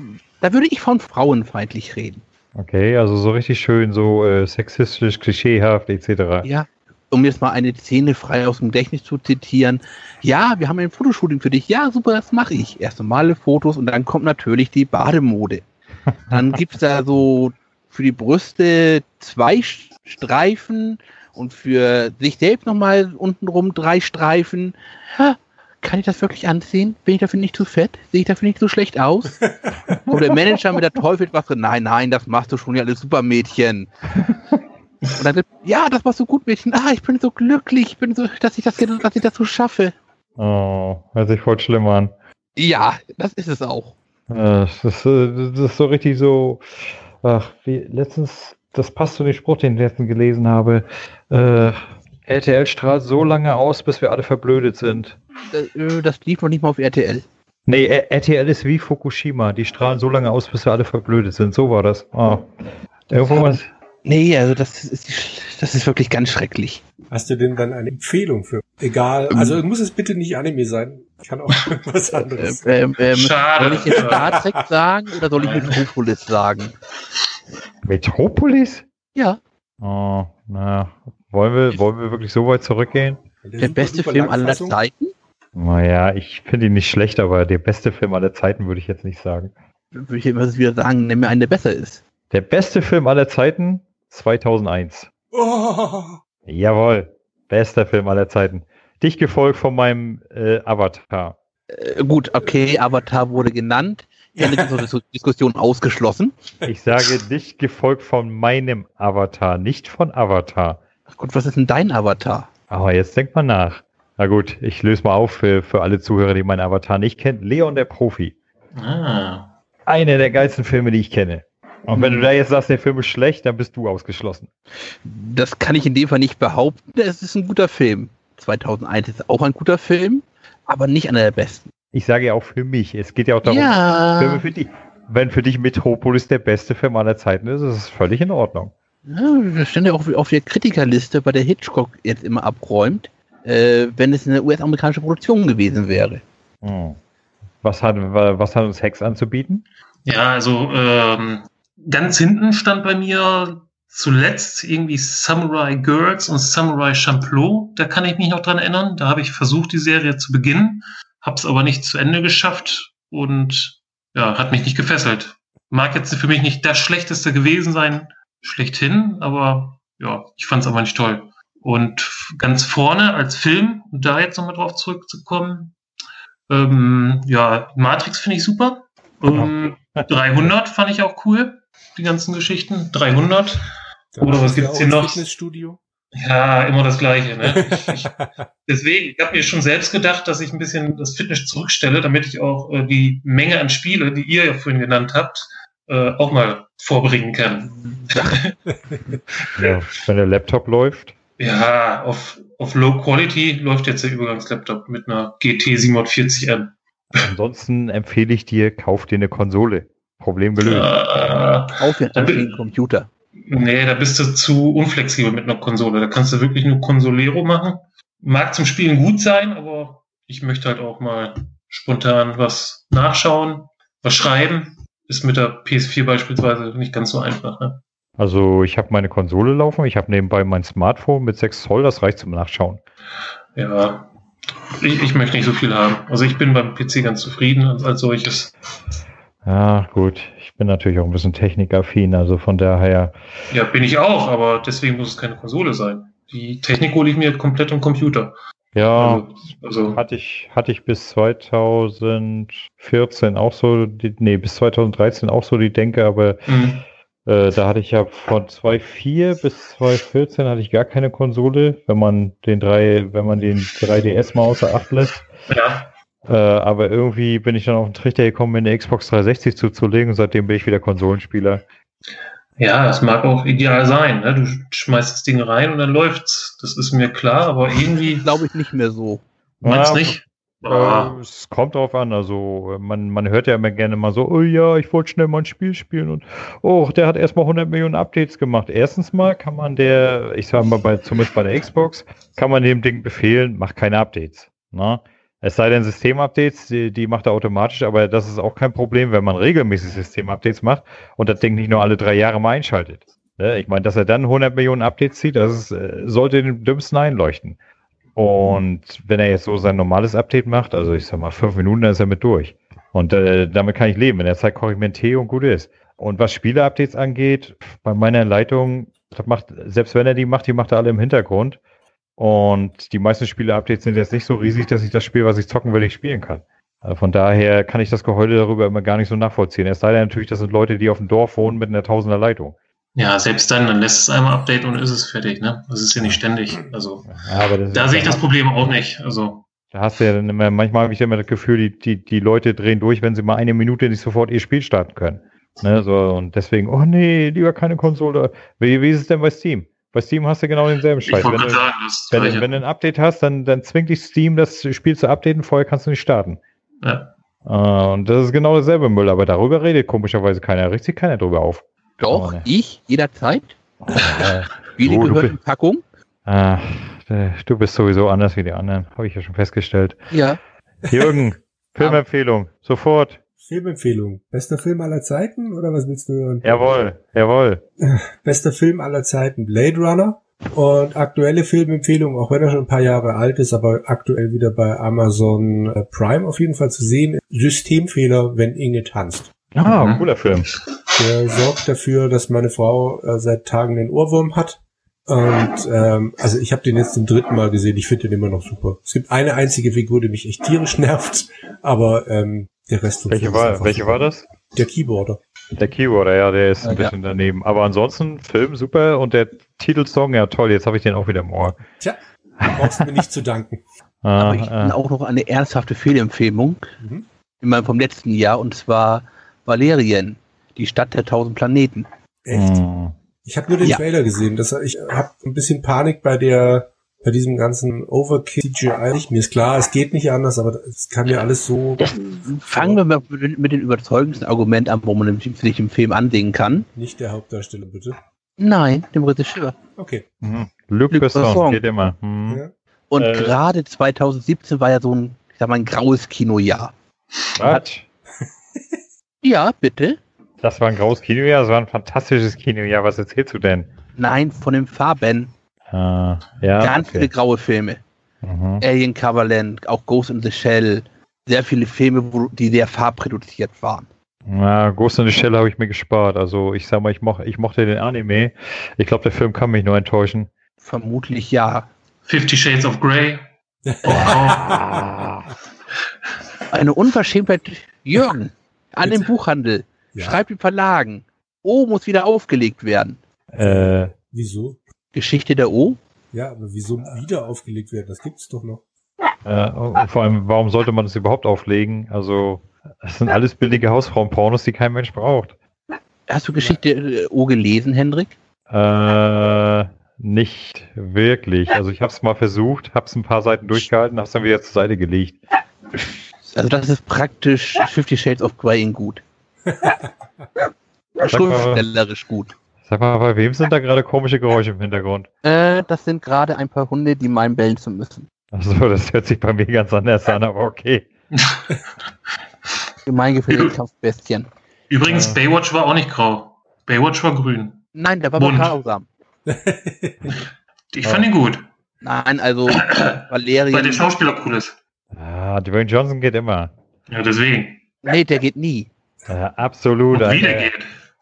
da würde ich von frauenfeindlich reden. Okay, also so richtig schön, so äh, sexistisch, klischeehaft, etc. Ja, um jetzt mal eine Szene frei aus dem Gedächtnis zu zitieren. Ja, wir haben ein Fotoshooting für dich. Ja, super, das mache ich. Erst normale Fotos und dann kommt natürlich die Bademode. Dann gibt's da so für die Brüste zwei Streifen und für sich selbst nochmal untenrum drei Streifen. Ha, kann ich das wirklich ansehen? Bin ich dafür nicht zu fett? Sehe ich dafür nicht so schlecht aus? Und der Manager mit der Teufelwaffe, nein, nein, das machst du schon, ja, alles super Mädchen. Und dann, ja, das machst du gut, Mädchen. Ah, ich bin so glücklich, ich bin so, dass ich das, dass ich das so schaffe. Oh, hört sich voll schlimm an. Ja, das ist es auch. Äh, Das ist, äh, das ist so richtig so, ach, wie letztens, das passt zu dem Spruch, den ich letztens gelesen habe. Äh, RTL strahlt so lange aus, bis wir alle verblödet sind. Das, äh, das lief noch nicht mal auf RTL. Nee, RTL ist wie Fukushima. Die strahlen so lange aus, bis wir alle verblödet sind. So war das. Ah. Irgendwo was. Nee, also das ist, das ist wirklich ganz schrecklich. Hast du denn dann eine Empfehlung für? Egal, also muss es bitte nicht Anime sein. Kann auch was anderes. Ähm, ähm, Schade. Soll ich jetzt Star Trek sagen oder soll ich Metropolis sagen? Metropolis? Ja, Oh, na. Wollen wir, wollen wir wirklich so weit zurückgehen? der super, beste Film aller. Zeiten. Naja, ich finde ihn nicht schlecht, aber der beste Film aller Zeiten würde ich jetzt nicht sagen. Würde ich immer wieder sagen, nimm mir einen, der besser ist. Der beste Film aller Zeiten? 2001. Oh, Jawohl. Bester Film aller Zeiten. Dich gefolgt von meinem äh, Avatar. Äh, gut, okay, Avatar wurde genannt. Ende dieser Dis- Diskussion ausgeschlossen. Ich sage dich gefolgt von meinem Avatar, nicht von Avatar. Ach Gott, was ist denn dein Avatar? Aber jetzt denk mal nach. Na gut, ich löse mal auf für, für alle Zuhörer, die meinen Avatar nicht kennen. Leon der Profi. Ah. Einer der geilsten Filme, die ich kenne. Und wenn du da jetzt sagst, der Film ist schlecht, dann bist du ausgeschlossen. Das kann ich in dem Fall nicht behaupten. Es ist ein guter Film. 2001 ist auch ein guter Film, aber nicht einer der besten. Ich sage ja auch für mich. Es geht ja auch darum, ja. Filme für dich. Wenn für dich Metropolis der beste Film aller Zeiten ist, ist es völlig in Ordnung. ja, das stand ja auch auf der Kritikerliste, bei der Hitchcock jetzt immer abräumt, äh, wenn es eine US-amerikanische Produktion gewesen wäre. Hm. Was, hat, was hat uns Hex anzubieten? Ja, also ähm, ganz hinten stand bei mir zuletzt irgendwie Samurai Girls und Samurai Champloo. Da kann ich mich noch dran erinnern. Da habe ich versucht, die Serie zu beginnen, habe es aber nicht zu Ende geschafft und ja, hat mich nicht gefesselt. Mag jetzt für mich nicht das Schlechteste gewesen sein, schlechthin, aber ja, ich fand es aber nicht toll. Und ganz vorne als Film, um da jetzt nochmal drauf zurückzukommen, ähm, ja, Matrix finde ich super. Ähm, 300 fand ich auch cool, die ganzen Geschichten. 300. Oder was gibt's hier noch? Fitnessstudio? Ja, immer das Gleiche. Ne? Ich, ich, deswegen, ich habe mir schon selbst gedacht, dass ich ein bisschen das Fitness zurückstelle, damit ich auch äh, die Menge an Spiele, die ihr ja vorhin genannt habt, äh, auch mal vorbringen kann. Ja, wenn der Laptop läuft. Ja, auf, auf Low Quality läuft jetzt der Übergangslaptop mit einer GT 740M. Ansonsten empfehle ich dir, kauf dir eine Konsole. Problem gelöst. Äh, Auf den Da bin- Computer. nee, da bist du zu unflexibel mit einer Konsole. Da kannst du wirklich nur Consolero machen. Mag zum Spielen gut sein, aber ich möchte halt auch mal spontan was nachschauen, was schreiben. Ist mit der PS4 beispielsweise nicht ganz so einfach. Ne? Also ich habe meine Konsole laufen, ich habe nebenbei mein Smartphone mit 6 Zoll, das reicht zum Nachschauen. Ja, ich, ich möchte nicht so viel haben. Also ich bin beim PC ganz zufrieden als, als solches. Ja, gut. Ich bin natürlich auch ein bisschen technikaffin, also von daher. Ja, bin ich auch, aber deswegen muss es keine Konsole sein. Die Technik hole ich mir komplett im Computer. Ja, Also, also hatte ich, hatte ich bis 2014 auch so, die, nee, bis 2013 auch so die Denke, aber mh, äh, da hatte ich ja von 2004 bis 2014 hatte ich gar keine Konsole, wenn man den drei, wenn man den 3DS mal außer Acht lässt. ja, Äh, aber irgendwie bin ich dann auf den Trichter gekommen, mir eine Xbox 360 zuzulegen und seitdem bin ich wieder Konsolenspieler. ja, das mag auch ideal sein. Ne? Du schmeißt das Ding rein und dann läuft's. Das ist mir klar, aber irgendwie Glaube ich nicht mehr so. meinst Ja, nicht? Ah, Äh, es kommt drauf an, also man, man hört ja immer gerne mal so, oh ja, ich wollte schnell mal ein Spiel spielen und oh, der hat erstmal 100 Millionen Updates gemacht. Erstens mal kann man der, ich sag mal, bei, zumindest bei der Xbox, kann man dem Ding befehlen, mach keine Updates. Ne? Es sei denn Systemupdates, die, die macht er automatisch, aber das ist auch kein Problem, wenn man regelmäßig Systemupdates macht und das Ding nicht nur alle drei Jahre mal einschaltet. Ne? Ich meine, dass er dann 100 Millionen Updates zieht, das ist, äh, sollte dem dümmsten einleuchten. Und wenn er jetzt so sein normales Update macht, also ich sag mal fünf Minuten, dann ist er mit durch. Und äh, damit kann ich leben. In der Zeit koche ich mir einen Tee und gut ist. Und was Spiele-Updates angeht, bei meiner Leitung, das macht, selbst wenn er die macht, die macht er alle im Hintergrund. Und die meisten Spiele-Updates sind jetzt nicht so riesig, dass ich das Spiel, was ich zocken will, nicht spielen kann. Also von daher kann ich das Geheule darüber immer gar nicht so nachvollziehen. Es sei denn natürlich, das sind Leute, die auf dem Dorf wohnen mit einer Tausender Leitung. ja, selbst dann, dann lässt es einmal updaten und ist es fertig. Ne? Das ist ja nicht ständig. Also Ja, aber das da sehe ich das Problem auch nicht. Also Da hast du ja dann immer, manchmal habe ich immer das Gefühl, die, die, die Leute drehen durch, wenn sie mal eine Minute nicht sofort ihr Spiel starten können. Ne, so, und deswegen, oh nee, lieber keine Konsole. Wie, wie ist es denn bei Steam? Bei Steam hast du genau denselben Scheiß. Wenn, du- sagen, das wenn, du- wenn du ein Update hast, dann, dann zwingt dich Steam, das Spiel zu updaten, vorher kannst du nicht starten. ja. Äh, und das ist genau dasselbe Müll, aber darüber redet komischerweise keiner, regt sich keiner drüber auf. Doch, Oh, ich jederzeit. Gehören bist- in Packung. ah, äh, du bist sowieso anders wie die anderen, habe ich ja schon festgestellt. Ja. Jürgen, Filmempfehlung, sofort. Filmempfehlung. Bester Film aller Zeiten oder was willst du hören? Jawohl, jawohl. Bester Film aller Zeiten Blade Runner. Und aktuelle Filmempfehlung, auch wenn er schon ein paar Jahre alt ist, aber aktuell wieder bei Amazon äh, Prime auf jeden Fall zu sehen. Systemfehler, wenn Inge tanzt. Ah, Mhm. cooler Film. Der sorgt dafür, dass meine Frau äh, seit Tagen den Ohrwurm hat. Und ähm, also ich habe den jetzt zum dritten Mal gesehen. Ich finde den immer noch super. Es gibt eine einzige Figur, die mich echt tierisch nervt, aber ähm, der Rest Welche war, welche super. war das? Der Keyboarder. Der Keyboarder, ja, der ist ein Ja. bisschen daneben. Aber ansonsten, Film super und der Titelsong, ja toll, jetzt habe ich den auch wieder im Ohr. Tja, brauchst du mir nicht zu danken. Ah, Aber ich bin auch noch eine ernsthafte Fehlempfehlung. Mhm. In meinem vom letzten Jahr und zwar Valerien, die Stadt der tausend Planeten. Echt? Hm. Ich habe nur den Ja. Trailer gesehen. Das, ich habe ein bisschen Panik bei der bei diesem ganzen Overkill CGI. Mir ist klar, es geht nicht anders, aber es kann ja alles so. Fangen wir mal mit, den- mit dem überzeugendsten Argument an, wo man sich im Film ansehen kann. Nicht der Hauptdarsteller, bitte. Nein, dem Regisseur. Okay. Mhm. Luc Luc Besson, Besson. geht immer. Hm. Ja. Und Äh. gerade 2017 war ja so ein, ich sag mal, ein graues Kinojahr. Was? Ja, bitte. Das war ein graues Kinojahr, das war ein fantastisches Kinojahr. Was erzählst du denn? Nein, von den Farben. Ah, ja. Ganz viele okay. graue Filme. Mhm. Alien Coverland, auch Ghost in the Shell. Sehr viele Filme, wo, die sehr farbreduziert waren. Ja, Ghost in the Shell habe ich mir gespart. Also ich sag mal, ich, moch, ich mochte den Anime. Ich glaube, der Film kann mich nur enttäuschen. Vermutlich ja. Fifty Shades of Grey. Ah. Eine Unverschämtheit. Jürgen, an den Bitte. Buchhandel. Ja. Schreibt den Verlagen. O muss wieder aufgelegt werden. Äh, Wieso? Geschichte der O? Ja, aber wieso wieder aufgelegt werden? Das gibt's doch noch. äh, und vor allem, warum sollte man das überhaupt auflegen? Also, das sind alles billige Hausfrauenpornos, die kein Mensch braucht. Hast du Geschichte äh, O gelesen, Hendrik? Äh, nicht wirklich. Also ich habe es mal versucht, habe es ein paar Seiten durchgehalten, habe es dann wieder zur Seite gelegt. Also das ist praktisch Fifty Shades of Grey in gut. Schriftstellerisch gut. Sag mal, bei wem sind da gerade komische Geräusche im Hintergrund? Äh, das sind gerade ein paar Hunde, die meinen bellen zu müssen. Achso, das hört sich bei mir ganz anders an, aber okay. Gemeingefällige Kampfbestien. Übrigens, Ja. Baywatch war auch nicht grau. Baywatch war grün. Nein, der war Bunt. grausam. Ich fand ihn gut, Nein, also weil der Valerian. Schauspieler cool ist. Ah, Dwayne Johnson geht immer. Ja, deswegen. Nee, der geht nie. Ja, absolut. Und wie der geht.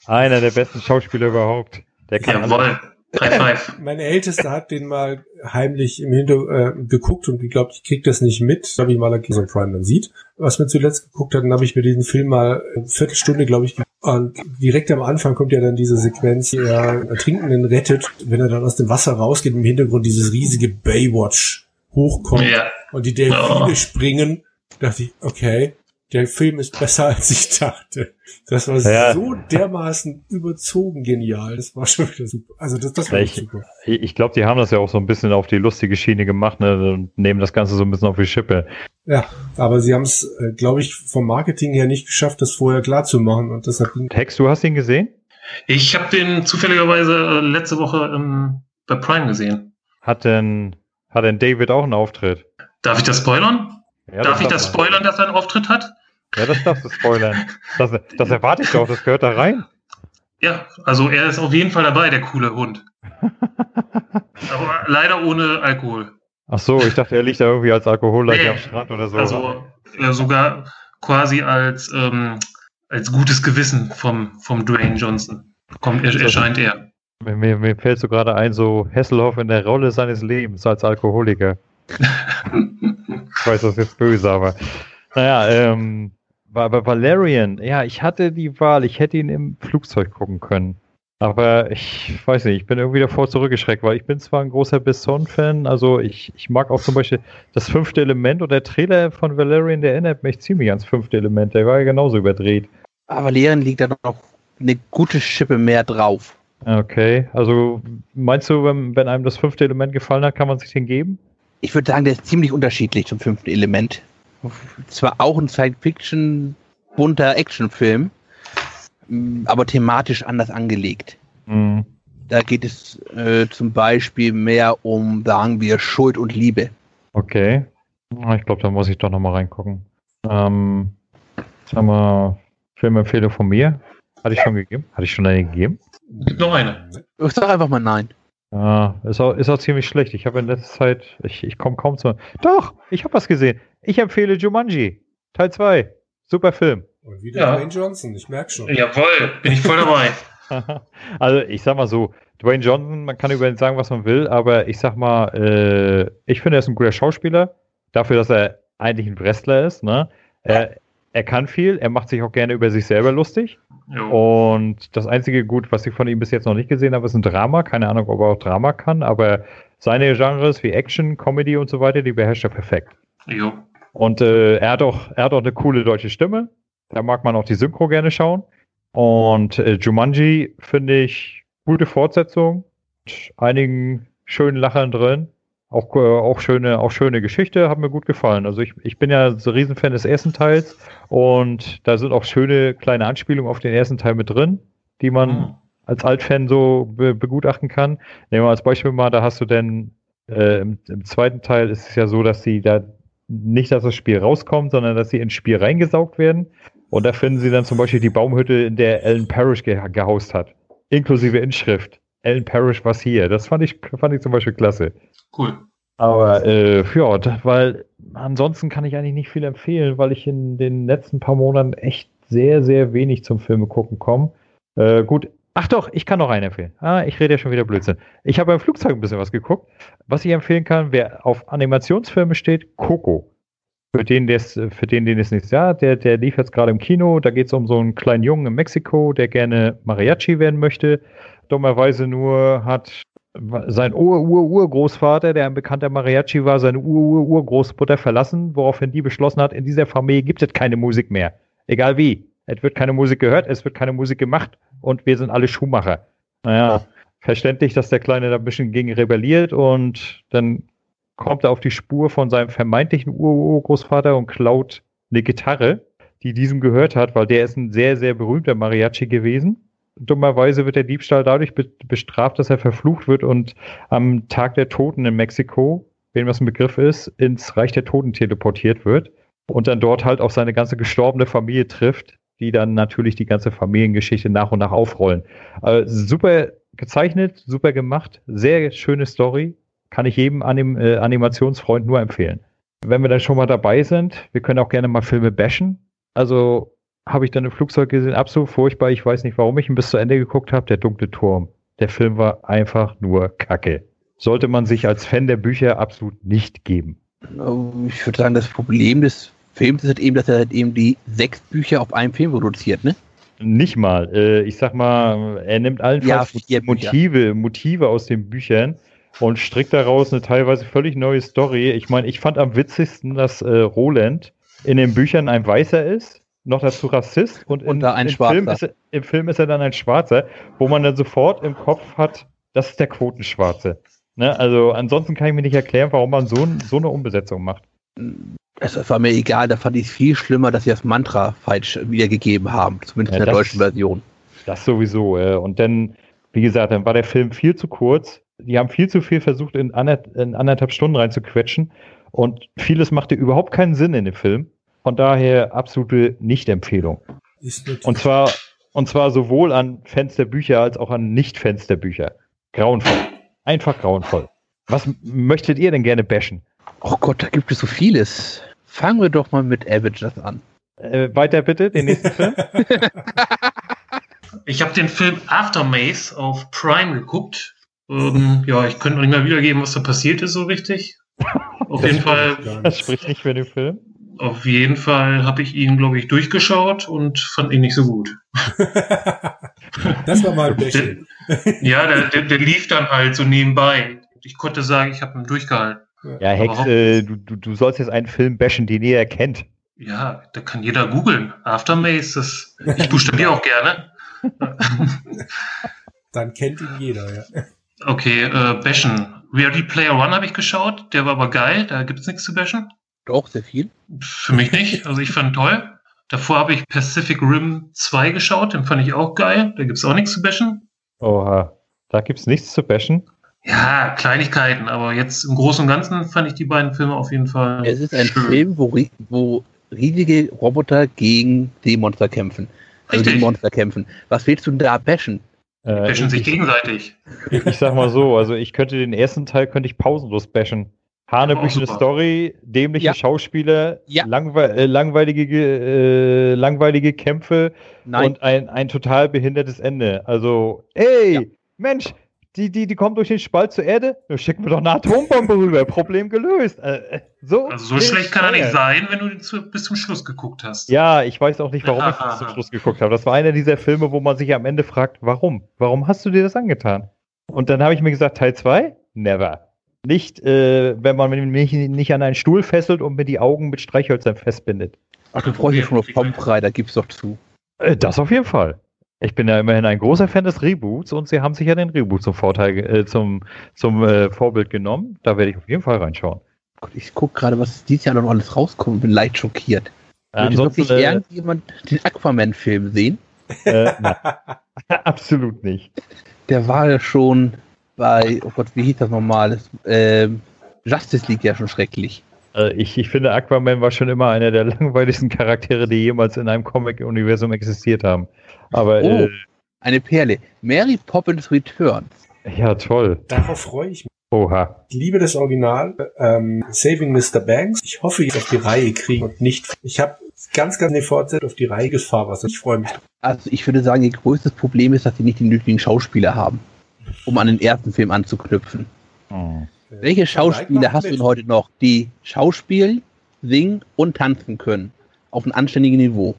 Einer der besten Schauspieler überhaupt. Der kann. Jawohl. High five. Meine Älteste hat den mal heimlich im Hintergrund äh, geguckt und geglaubt, ich krieg das nicht mit, habe ich mal Amazon Prime dann sieht. Was wir zuletzt geguckt hatten, habe ich mir diesen Film mal eine Viertelstunde, glaube ich, und direkt am Anfang kommt ja dann diese Sequenz, die er Ertrinkenden rettet, wenn er dann aus dem Wasser rausgeht, im Hintergrund dieses riesige Baywatch hochkommt Ja. und die Delfine Oh. springen, dachte ich, okay, der Film ist besser als ich dachte. Das war Ja. so dermaßen überzogen genial. Das war schon wieder super. Also das, das war Ich- super. Ich ich glaube, die haben das ja auch so ein bisschen auf die lustige Schiene gemacht ne, und nehmen das Ganze so ein bisschen auf die Schippe. Ja, aber sie haben es, äh, glaube ich, vom Marketing her nicht geschafft, das vorher klar zu machen. Und deshalb Tex, du hast ihn gesehen? Ich habe den zufälligerweise äh, letzte Woche ähm, bei Prime gesehen. Hat denn, hat denn David auch einen Auftritt? Darf ich das spoilern? Ja, Darf ich das darf man. spoilern, dass er einen Auftritt hat? Ja, das darfst du spoilern. Das, das erwarte ich doch, das gehört da rein. Ja, also er ist auf jeden Fall dabei, der coole Hund. Aber leider ohne Alkohol. Ach so, ich dachte, er liegt da irgendwie als Alkoholleiche Nee. am Strand oder so. Also äh, sogar quasi als, ähm, als gutes Gewissen vom, vom Dwayne Johnson. Kommt, er, erscheint er. Mir, mir, mir fällt so gerade ein, so Hesselhoff in der Rolle seines Lebens als Alkoholiker. Ich weiß, das ist jetzt böse, aber naja, ähm, war bei Valerian, ja, ich hatte die Wahl, ich hätte ihn im Flugzeug gucken können. Aber ich weiß nicht, ich bin irgendwie davor zurückgeschreckt, weil ich bin zwar ein großer Besson-Fan, also ich, ich mag auch zum Beispiel das fünfte Element und der Trailer von Valerian, der erinnert mich ziemlich ans fünfte Element, der war ja genauso überdreht. Aber Valerian liegt da noch eine gute Schippe mehr drauf. Okay, also meinst du, wenn, wenn einem das fünfte Element gefallen hat, kann man sich den geben? Ich würde sagen, der ist ziemlich unterschiedlich zum fünften Element. Zwar auch ein Science-Fiction, bunter Actionfilm, m, aber thematisch anders angelegt. Hm. Da geht es äh, zum Beispiel mehr um, sagen wir, Schuld und Liebe. Okay. Ah, Ich glaube, da muss ich doch nochmal reingucken. Ähm, sagen wir, Filmempfehlung von mir. Hatte ich schon gegeben? Hatte ich schon eine gegeben? Gibt noch eine. Ich sag einfach mal nein. Ja, ist auch, ist auch ziemlich schlecht. Ich habe in letzter Zeit, ich, ich komme kaum zu. Doch, ich habe was gesehen. Ich empfehle Jumanji. Teil 2. Super Film. Und wieder Ja. Dwayne Johnson, ich merke schon. Jawohl, bin ich voll dabei. also ich sag mal so, Dwayne Johnson, man kann über ihn sagen, was man will, aber ich sag mal, äh, ich finde, er ist ein guter Schauspieler, dafür, dass er eigentlich ein Wrestler ist. Ne? Er, er kann viel, er macht sich auch gerne über sich selber lustig. Jo. Und das einzige Gut, was ich von ihm bis jetzt noch nicht gesehen habe, ist ein Drama. Keine Ahnung, ob er auch Drama kann, aber seine Genres wie Action, Comedy und so weiter, die beherrscht er perfekt. Jo. Und äh, er, hat auch, er hat auch eine coole deutsche Stimme. Da mag man auch die Synchro gerne schauen. Und äh, Jumanji finde ich gute Fortsetzung. Mit einigen schönen Lachern drin. Auch, äh, auch, schöne, auch schöne Geschichte, hat mir gut gefallen. Also ich, ich bin ja so ein Riesenfan des ersten Teils und da sind auch schöne kleine Anspielungen auf den ersten Teil mit drin, die man Hm. als Altfan so be begutachten kann. Nehmen wir als Beispiel mal, da hast du denn äh, im, im zweiten Teil ist es ja so, dass sie da nicht, dass das Spiel rauskommt, sondern dass sie ins Spiel reingesaugt werden. Und da finden sie dann zum Beispiel die Baumhütte, in der Alan Parrish ge gehaust hat. Inklusive Inschrift. Alan Parrish was hier. Das fand ich, fand ich zum Beispiel klasse. Cool. Aber äh, ja, weil ansonsten kann ich eigentlich nicht viel empfehlen, weil ich in den letzten paar Monaten echt sehr, sehr wenig zum Filme gucken komme. Äh, gut, Ach doch, ich kann noch einen empfehlen. Ah, ich rede ja schon wieder Blödsinn. Ich habe beim Flugzeug ein bisschen was geguckt. Was ich empfehlen kann, wer auf Animationsfilme steht, Coco. Für den, für den, den es nicht ja, der, der lief jetzt gerade im Kino. Da geht es um so einen kleinen Jungen in Mexiko, der gerne Mariachi werden möchte. Dummerweise nur hat sein Ur-Ur-Urgroßvater, der ein bekannter Mariachi war, seine Ur-Ur-Urgroßmutter verlassen, woraufhin die beschlossen hat, in dieser Familie gibt es keine Musik mehr. Egal wie. Es wird keine Musik gehört, es wird keine Musik gemacht und wir sind alle Schuhmacher. Naja, verständlich, dass der Kleine da ein bisschen gegen rebelliert und dann kommt er auf die Spur von seinem vermeintlichen Urgroßvater und klaut eine Gitarre, die diesem gehört hat, weil der ist ein sehr, sehr berühmter Mariachi gewesen. Dummerweise wird der Diebstahl dadurch be bestraft, dass er verflucht wird und am Tag der Toten in Mexiko, wem das ein Begriff ist, ins Reich der Toten teleportiert wird und dann dort halt auch seine ganze gestorbene Familie trifft, die dann natürlich die ganze Familiengeschichte nach und nach aufrollen. Also super gezeichnet, super gemacht, sehr schöne Story, kann ich jedem Anim äh, Animationsfreund nur empfehlen. Wenn wir dann schon mal dabei sind, wir können auch gerne mal Filme bashen. Also habe ich dann im Flugzeug gesehen, absolut furchtbar. Ich weiß nicht, warum ich ihn bis zu Ende geguckt habe. Der dunkle Turm. Der Film war einfach nur Kacke. Sollte man sich als Fan der Bücher absolut nicht geben. Ich würde sagen, das Problem des Films ist halt eben, dass er halt eben die sechs Bücher auf einem Film produziert, ne? Nicht mal. Äh, ich sag mal, er nimmt allenfalls ja, Motive, Motive aus den Büchern und strickt daraus eine teilweise völlig neue Story. Ich meine, ich fand am witzigsten, dass äh, Roland in den Büchern ein Weißer ist noch dazu Rassist und, in, ein im, Film ist, im Film ist er dann ein Schwarzer, wo man dann sofort im Kopf hat, das ist der Quotenschwarze. Ne? Also ansonsten kann ich mir nicht erklären, warum man so, so eine Umbesetzung macht. Es war mir egal, da fand ich es viel schlimmer, dass sie das Mantra falsch wiedergegeben haben, zumindest ja, in der das, deutschen Version. Das sowieso. Äh, und dann, wie gesagt, dann war der Film viel zu kurz. Die haben viel zu viel versucht, in, in anderthalb Stunden reinzuquetschen. Und vieles machte überhaupt keinen Sinn in dem Film. Von daher absolute Nicht-Empfehlung. Und zwar, und zwar sowohl an Fans der Bücher als auch an Nicht-Fans der Bücher. Grauenvoll. Einfach grauenvoll. Was möchtet ihr denn gerne bashen? Oh Gott, da gibt es so vieles. Fangen wir doch mal mit Avengers an. Äh, weiter bitte, den nächsten Film. ich habe den Film Aftermath auf Prime geguckt. Ähm, ja, ich könnte noch nicht mal wiedergeben, was da passiert ist, so richtig. Auf das jeden Fall. Das spricht nicht für den Film. Auf jeden Fall habe ich ihn, glaube ich, durchgeschaut und fand ihn nicht so gut. das war mal ein bisschen. ja, der, der, der, lief dann halt so nebenbei. Ich konnte sagen, ich habe ihn durchgehalten. Ja, Hex, äh, du, du, du sollst jetzt einen Film bashen, den jeder kennt. Ja, da kann jeder googeln. Aftermath, das, ich buchstabiere auch gerne. Dann kennt ihn jeder, ja. Okay, äh, bashen. Ready Player One habe ich geschaut, der war aber geil, da gibt es nichts zu bashen. Doch, sehr viel. Für mich nicht. Also ich fand toll. Davor habe ich Pacific Rim 2 geschaut, den fand ich auch geil. Da gibt es auch nichts zu bashen. Oha, da gibt es nichts zu bashen. Ja, Kleinigkeiten, aber jetzt im Großen und Ganzen fand ich die beiden Filme auf jeden Fall. Es ist ein schön. Film, wo, wo riesige Roboter gegen die Monster kämpfen. Also Richtig. Monster kämpfen. Was willst du da bashen? Die bashen äh, sich gegenseitig. Ich sag mal so, also ich könnte den ersten Teil könnte ich pausenlos bashen. Hanebüchene Story, dämliche ja. Schauspieler, ja. Langwe äh, langweilige, äh, langweilige Kämpfe Nein. und ein, ein total behindertes Ende. Also, ey, ja. Mensch, die, die, die kommt durch den Spalt zur Erde, dann schicken wir doch eine Atombombe rüber, Problem gelöst. Äh, äh so, also so schlecht kann er nicht sein, wenn du zu, bis zum Schluss geguckt hast. Ja, ich weiß auch nicht, warum ich bis zum Schluss geguckt habe. Das war einer dieser Filme, wo man sich am Ende fragt, warum? Warum hast du dir das angetan? Und dann habe ich mir gesagt, Teil 2? Never. Nicht, äh, wenn man mich nicht an einen Stuhl fesselt und mir die Augen mit Streichhölzern festbindet. Ach, du freust dich schon auf Tomb Raider, gib's doch zu. Äh, das auf jeden Fall. Ich bin ja immerhin ein großer Fan des Reboots und sie haben sich ja den Reboot zum Vorteil, äh, zum, zum äh, Vorbild genommen. Da werde ich auf jeden Fall reinschauen. Ich gucke gerade, was dieses Jahr noch alles rauskommt und bin leicht schockiert. Äh, Würde wirklich äh, irgendjemand den Aquaman-Film sehen? Äh, nein. Absolut nicht. Der war ja schon bei, oh Gott, wie hieß das nochmal? Ähm, Justice League ja schon schrecklich. Also ich, ich finde, Aquaman war schon immer einer der langweiligsten Charaktere, die jemals in einem Comic-Universum existiert haben. Aber oh, äh, eine Perle. Mary Poppins Returns. Ja, toll. Darauf freue ich mich. Oha. Ich liebe das Original. Ähm, Saving Mr. Banks. Ich hoffe, ich auf die Reihe kriegen und nicht. Ich habe ganz, ganz eine Fortsetzung auf die Reihe gefahren. Also ich freue mich. Also ich würde sagen, ihr größtes Problem ist, dass sie nicht die nötigen Schauspieler haben, um an den ersten Film anzuknüpfen. Hm. Welche Schauspieler hast du denn heute noch, die Schauspiel, singen und tanzen können? Auf einem anständigen Niveau.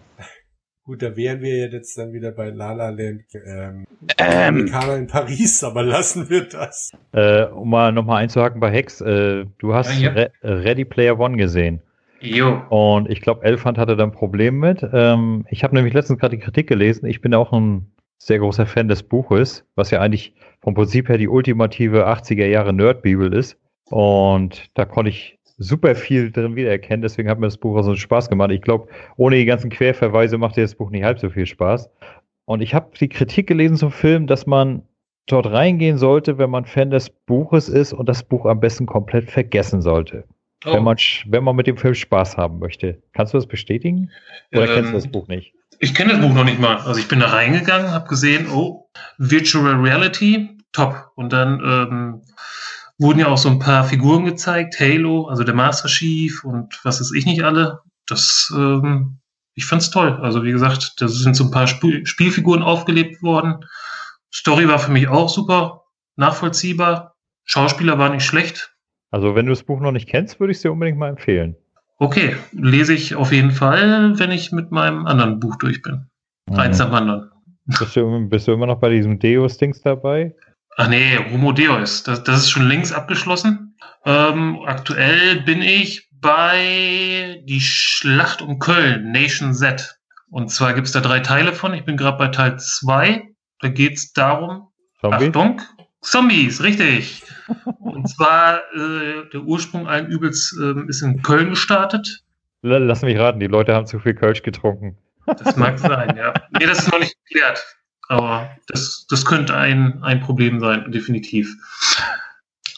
Gut, da wären wir jetzt dann wieder bei La La Land, ähm, Ähm, in Paris, aber lassen wir das. Äh, um mal nochmal einzuhaken bei Hex, äh, du hast Ja, ja. Re Ready Player One gesehen. Jo. Und ich glaube, Elfand hatte da ein Problem mit. Ähm, ich habe nämlich letztens gerade die Kritik gelesen. Ich bin auch ein sehr großer Fan des Buches, was ja eigentlich vom Prinzip her die ultimative 80er Jahre Nerd-Bibel ist. Und da konnte ich super viel drin wiedererkennen. Deswegen hat mir das Buch auch so einen Spaß gemacht. Ich glaube, ohne die ganzen Querverweise macht dir das Buch nicht halb so viel Spaß. Und ich habe die Kritik gelesen zum Film, dass man dort reingehen sollte, wenn man Fan des Buches ist und das Buch am besten komplett vergessen sollte. Wenn, Oh, man, sch- wenn man mit dem Film Spaß haben möchte. Kannst du das bestätigen? Oder Ähm, kennst du das Buch nicht? Ich kenne das Buch noch nicht mal. Also ich bin da reingegangen, habe gesehen, oh, Virtual Reality, top. Und dann ähm, wurden ja auch so ein paar Figuren gezeigt, Halo, also der Master Chief und was weiß ich nicht alle. Das, ähm, ich fand's toll. Also wie gesagt, da sind so ein paar Sp Spielfiguren aufgelebt worden. Story war für mich auch super, nachvollziehbar. Schauspieler war nicht schlecht. Also, wenn du das Buch noch nicht kennst, würde ich es dir unbedingt mal empfehlen. Okay, lese ich auf jeden Fall, wenn ich mit meinem anderen Buch durch bin. Eins nach dem anderen. Bist, du, bist du immer noch bei diesem Deus-Dings dabei? Ach nee, Homo Deus, das, das ist schon längst abgeschlossen. Ähm, aktuell bin ich bei Die Schlacht um Köln, Nation Z. Und zwar gibt's da drei Teile von. Ich bin gerade bei Teil zwei. Da geht's darum, Zombie? Achtung, Zombies, richtig. Und zwar äh, der Ursprung allen Übels ähm, ist in Köln gestartet. Lass mich raten, die Leute haben zu viel Kölsch getrunken. Das mag sein, ja. Nee, das ist noch nicht geklärt. Aber das, das könnte ein, ein Problem sein, definitiv.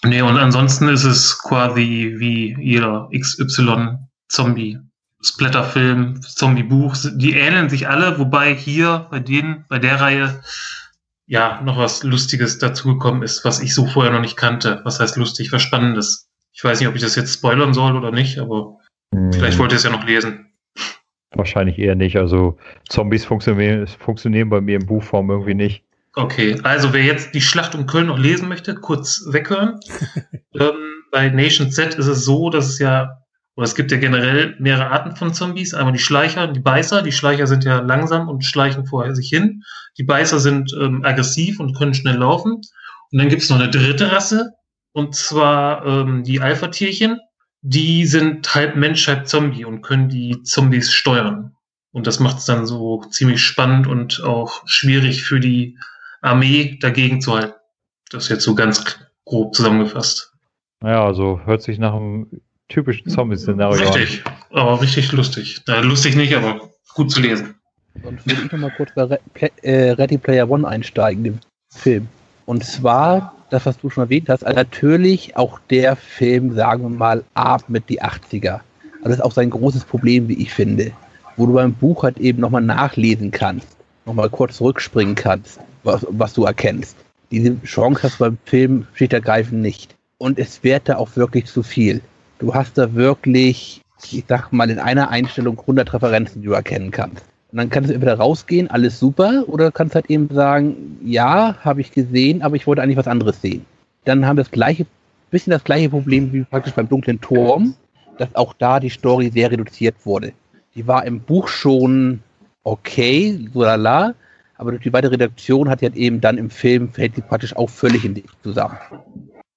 Nee, und ansonsten ist es quasi wie jeder XY-Zombie. Splatterfilm, Zombie-Buch, die ähneln sich alle, wobei hier bei denen, bei der Reihe, ja, noch was Lustiges dazugekommen ist, was ich so vorher noch nicht kannte. Was heißt lustig, was Spannendes. Ich weiß nicht, ob ich das jetzt spoilern soll oder nicht, aber vielleicht Hm, wollt ihr es ja noch lesen. Wahrscheinlich eher nicht. Also, Zombies funktionieren, funktionieren bei mir in Buchform irgendwie nicht. Okay, also wer jetzt die Schlacht um Köln noch lesen möchte, kurz weghören. ähm, bei Nation Z ist es so, dass es ja, oder es gibt ja generell mehrere Arten von Zombies. Einmal die Schleicher und die Beißer. Die Schleicher sind ja langsam und schleichen vor sich hin. Die Beißer sind ähm, aggressiv und können schnell laufen. Und dann gibt es noch eine dritte Rasse, und zwar ähm, die Alpha-Tierchen. Die sind halb Mensch, halb Zombie und können die Zombies steuern. Und das macht es dann so ziemlich spannend und auch schwierig für die Armee dagegen zu halten. Das ist jetzt so ganz grob zusammengefasst. Naja, also hört sich nach einem typischen Zombie-Szenario. Richtig, aber richtig lustig. Äh, lustig nicht, aber gut zu lesen. Und würde ich nochmal kurz bei äh, Ready Player One einsteigen, dem Film. Und zwar, das, was du schon erwähnt hast, also natürlich auch der Film, sagen wir mal, atmet die 80er. Also das ist auch sein großes Problem, wie ich finde. Wo du beim Buch halt eben nochmal nachlesen kannst, nochmal kurz zurückspringen kannst, was, was du erkennst. Diese Chance hast du beim Film schlicht ergreifend nicht. Und es wird da auch wirklich zu viel. Du hast da wirklich, ich sag mal, in einer Einstellung 100 Referenzen, die du erkennen kannst. Und dann kannst du entweder rausgehen, alles super, oder kannst halt eben sagen, ja, habe ich gesehen, aber ich wollte eigentlich was anderes sehen. Dann haben wir das gleiche, bisschen das gleiche Problem wie praktisch beim dunklen Turm, dass auch da die Story sehr reduziert wurde. Die war im Buch schon okay, so lala, aber durch die weitere Redaktion hat sie halt eben dann im Film fällt sie praktisch auch völlig in sich zusammen.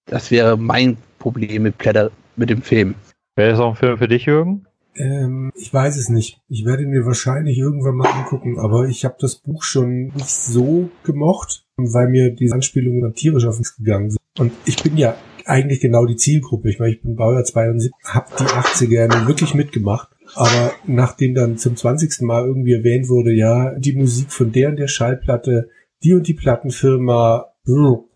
Das wäre mein Problem mit, Blätter, mit dem Film. Wäre das auch ein Film für dich, Jürgen? Ähm, ich weiß es nicht. Ich werde ihn mir wahrscheinlich irgendwann mal angucken, aber ich habe das Buch schon nicht so gemocht, weil mir diese Anspielungen dann tierisch auf uns gegangen sind. Und ich bin ja eigentlich genau die Zielgruppe. Ich meine, ich bin Baujahr 72, hab die 80er nun wirklich mitgemacht. Aber nachdem dann zum 20. Mal irgendwie erwähnt wurde, ja, die Musik von der und der Schallplatte, die und die Plattenfirma,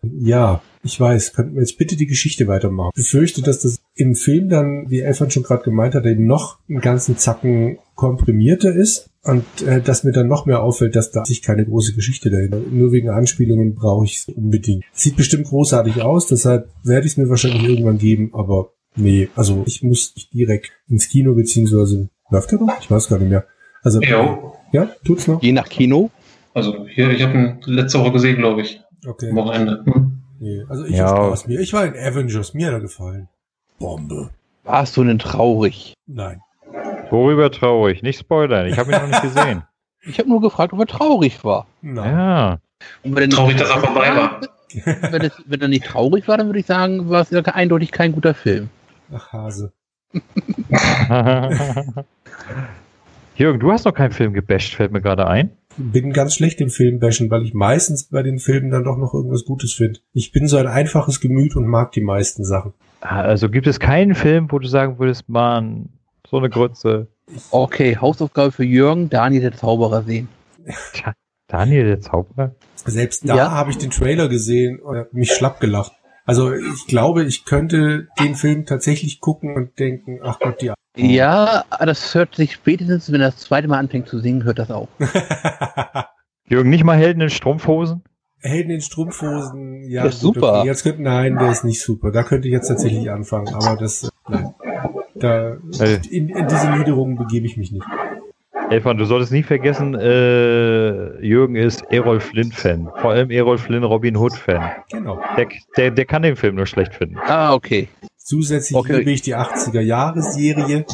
ja, ich weiß, könnten wir jetzt bitte die Geschichte weitermachen. Ich befürchte, dass das im Film dann, wie Elfan schon gerade gemeint hat, eben noch einen ganzen Zacken komprimierter ist. Und äh, dass mir dann noch mehr auffällt, dass da sich keine große Geschichte dahinter. Nur wegen Anspielungen brauche ich es unbedingt. Sieht bestimmt großartig aus, deshalb werde ich es mir wahrscheinlich irgendwann geben, aber nee, also ich muss nicht direkt ins Kino, beziehungsweise läuft der noch? Ich weiß gar nicht mehr. Also Ja. ja, tut's noch? Je nach Kino. Also hier, ich habe ihn letzte Woche gesehen, glaube ich. Okay. Am Wochenende. Hm. Nee, also ich Ja. Spaß mir. Ich war in Avengers, mir hat er gefallen. Bombe. Warst du denn traurig? Nein. Worüber traurig? Nicht spoilern, ich habe ihn noch nicht gesehen. Ich habe nur gefragt, ob er traurig war. Nein. Ja. Und wenn er nicht Traurig, dass er vorbei war. Wenn, es, wenn er nicht traurig war, dann würde ich sagen, war es ja eindeutig kein guter Film. Ach, Hase. Jürgen, du hast noch keinen Film gebasht, fällt mir gerade ein. Bin ganz schlecht im Film bashen, weil ich meistens bei den Filmen dann doch noch irgendwas Gutes finde. Ich bin so ein einfaches Gemüt und mag die meisten Sachen. Also gibt es keinen Film, wo du sagen würdest, man, so eine Grütze. Okay, Hausaufgabe für Jürgen, Daniel der Zauberer sehen. Daniel, der Zauberer? Selbst da Ja. habe ich den Trailer gesehen und hab mich schlapp gelacht. Also ich glaube, ich könnte den Film tatsächlich gucken und denken, ach Gott, die Ja, das hört sich spätestens, wenn er das zweite Mal anfängt zu singen, hört das auf. Jürgen, nicht mal Helden in Strumpfhosen? Helden in Strumpfhosen, ja. Der ist super. Jetzt könnte, nein, der ist nicht super. Da könnte ich jetzt tatsächlich anfangen, aber das, äh, nein. Da, in, in diese Niederungen begebe ich mich nicht. Elfan, du solltest nie vergessen, äh, Jürgen ist Errol Flynn-Fan. Vor allem Errol Flynn Robin Hood-Fan. Genau. Der, der, der kann den Film nur schlecht finden. Ah, okay. Zusätzlich Okay. liebe ich die 80er-Jahre-Serie.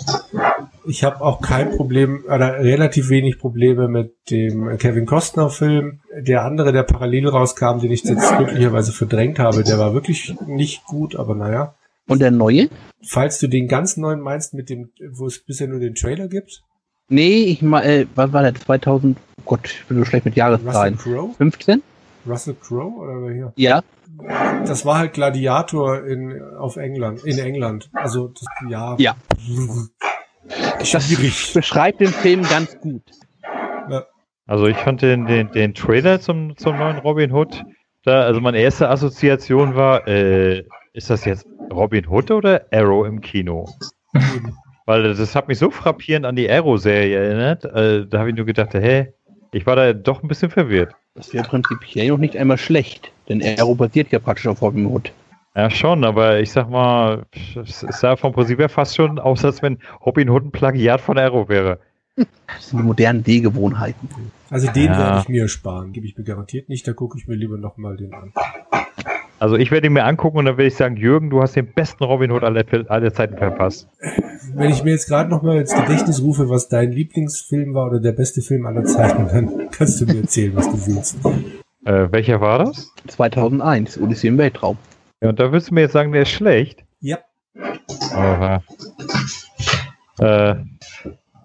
Ich habe auch kein Problem, oder relativ wenig Probleme mit dem Kevin Costner-Film. Der andere, der parallel rauskam, den ich jetzt glücklicherweise verdrängt habe, der war wirklich nicht gut, aber naja. Und der neue? Falls du den ganz neuen meinst, mit dem, wo es bisher nur den Trailer gibt, Nee, ich mal, äh, was war der? 2000, oh Gott, ich bin so schlecht mit Russell Jahreszahlen. Crowe? 15? Russell Crowe oder wer hier? Ja. Das war halt Gladiator in, auf England, in England. Also, das, ja. Ja. Das Schwierig. beschreibt den Film ganz gut. Also ich fand den, den, den Trailer zum, zum neuen Robin Hood, da, also meine erste Assoziation war, äh, ist das jetzt Robin Hood oder Arrow im Kino? Weil das hat mich so frappierend an die Arrow-Serie erinnert, äh, da habe ich nur gedacht, hä, ich war da doch ein bisschen verwirrt. Das wäre prinzipiell noch nicht einmal schlecht, denn Aero basiert ja praktisch auf Robin Hood. Ja, schon, aber ich sag mal, es sah vom Prinzip her fast schon aus, als wenn Robin Hood ein Plagiat von Arrow wäre. Das sind die modernen Sehgewohnheiten. Also den Ja. werde ich mir sparen, gebe ich mir garantiert nicht. Da gucke ich mir lieber nochmal den an. Also ich werde ihn mir angucken und dann werde ich sagen, Jürgen, du hast den besten Robin Hood aller, aller Zeiten verpasst. Wenn ich mir jetzt gerade nochmal ins Gedächtnis rufe, was dein Lieblingsfilm war oder der beste Film aller Zeiten, dann kannst du mir erzählen, was du willst. Äh, welcher war das? 2001, Odyssee im Weltraum. Ja, und da willst du mir jetzt sagen, der ist schlecht? Ja, Aha. Äh,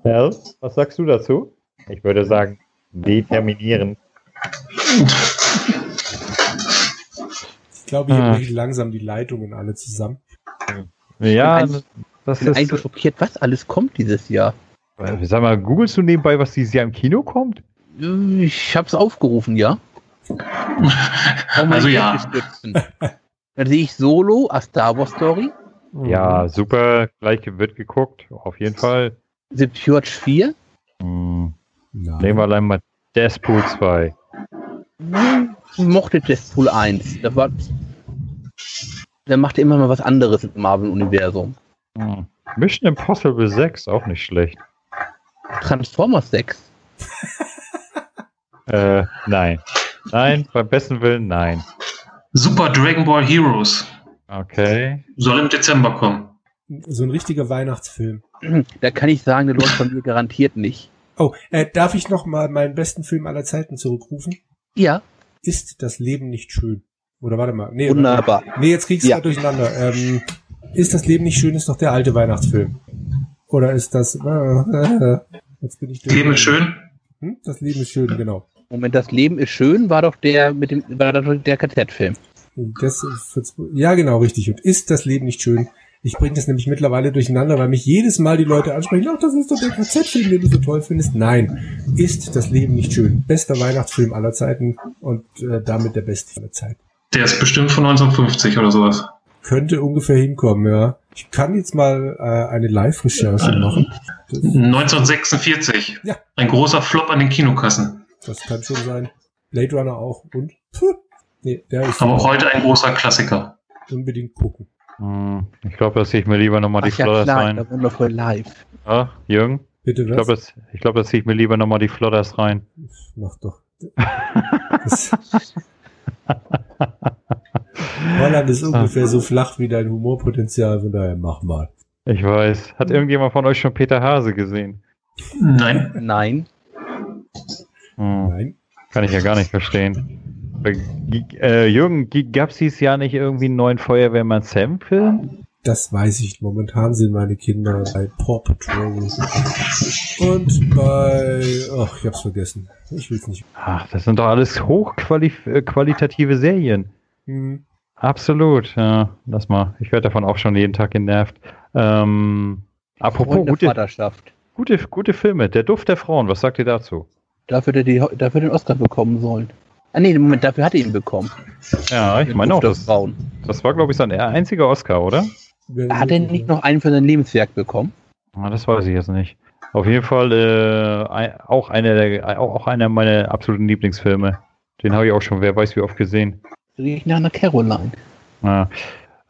Hell, was sagst du dazu? Ich würde sagen, determinieren. Ich glaube, hier Ah. brechen langsam die Leitungen alle zusammen. Ja, Ich bin das bin ist. eigentlich schockiert, was alles kommt dieses Jahr. Äh, Sag mal, googelst du nebenbei, was dieses Jahr im Kino kommt? Ich hab's aufgerufen, ja. Um Also ja. Dann sehe ich Solo, A Star Wars Story, Ja, super, gleich wird geguckt, auf jeden Fall. The Purge 4, Hm, nehmen wir allein mal Deadpool 2. Ich mochte Deadpool 1. Da war, der machte immer mal was anderes im Marvel-Universum. Hm. Mission Impossible 6, auch nicht schlecht. Transformers 6. Äh, nein. Nein, beim besten Willen, nein. Super Dragon Ball Heroes. Okay. Soll im Dezember kommen. So ein richtiger Weihnachtsfilm. Da kann ich sagen, der läuft von mir garantiert nicht. Oh, äh, darf ich noch mal meinen besten Film aller Zeiten zurückrufen? Ja, Ist das Leben nicht schön? Oder warte mal. Nee, wunderbar. nee jetzt kriegst du Ja. durcheinander. Ähm, ist das Leben nicht schön, ist doch der alte Weihnachtsfilm. Oder ist das... Äh, jetzt bin ich durch. Leben ist schön. Hm? Das Leben ist schön, genau. Moment, das Leben ist schön, war doch der mit dem, war doch der KZ-Film. Das, ja, genau, richtig. Und ist das Leben nicht schön? Ich bringe das nämlich mittlerweile durcheinander, weil mich jedes Mal die Leute ansprechen, ach, das ist doch der KZ-Film, den du so toll findest. Nein, ist das Leben nicht schön? Bester Weihnachtsfilm aller Zeiten und äh, damit der beste aller Zeiten. Der ist bestimmt von 1950 oder sowas. Könnte ungefähr hinkommen, ja. Ich kann jetzt mal äh, eine Live-Recherche machen. Das, 1946. Ja. Ein großer Flop an den Kinokassen. das kann schon sein. Blade Runner auch. Und? Puh. Nee, der ist Aber auch heute ein großer Klassiker. unbedingt gucken. Hm, ich glaube, da ziehe ich mir lieber nochmal die ja, Flodders klar, rein. der Wundervoll live. Ja, Jürgen? Bitte Ich was? glaube, das, ich glaub, da ziehe ich mir lieber nochmal die Flodders rein. Mach doch. Das, Holland ist ungefähr so flach wie dein Humorpotenzial, von daher mach mal. Ich weiß. Hat irgendjemand von euch schon Peter Hase gesehen? Nein. Nein. Hm, Nein. kann ich ja gar nicht verstehen. Äh, Jürgen, gab es dieses Jahr nicht irgendwie einen neuen Feuerwehrmann Sam-Film? Das weiß ich. Momentan sind meine Kinder bei Paw Patrol und bei, ach, ich hab's vergessen. Ich will's nicht. Ach, das sind doch alles hochqualitative Serien. Hm. Absolut, ja. Lass mal. Ich werde davon auch schon jeden Tag genervt. Ähm, apropos Freunde gute, Vaterschaft. gute, gute Filme. Der Duft der Frauen, was sagt ihr dazu? Dafür, der die, dafür den Oscar bekommen sollen. Ah nee, Moment, dafür hat er ihn bekommen. Ja, ich meine auch, das, Frauen. das war, glaube ich, sein einziger Oscar, oder? Hat er nicht noch einen für sein Lebenswerk bekommen? Ah, das weiß ich jetzt nicht. Auf jeden Fall äh, auch, einer der, auch, auch einer meiner absoluten Lieblingsfilme. Den habe ich auch schon, wer weiß wie oft gesehen. Riecht nach einer Caroline. Ja,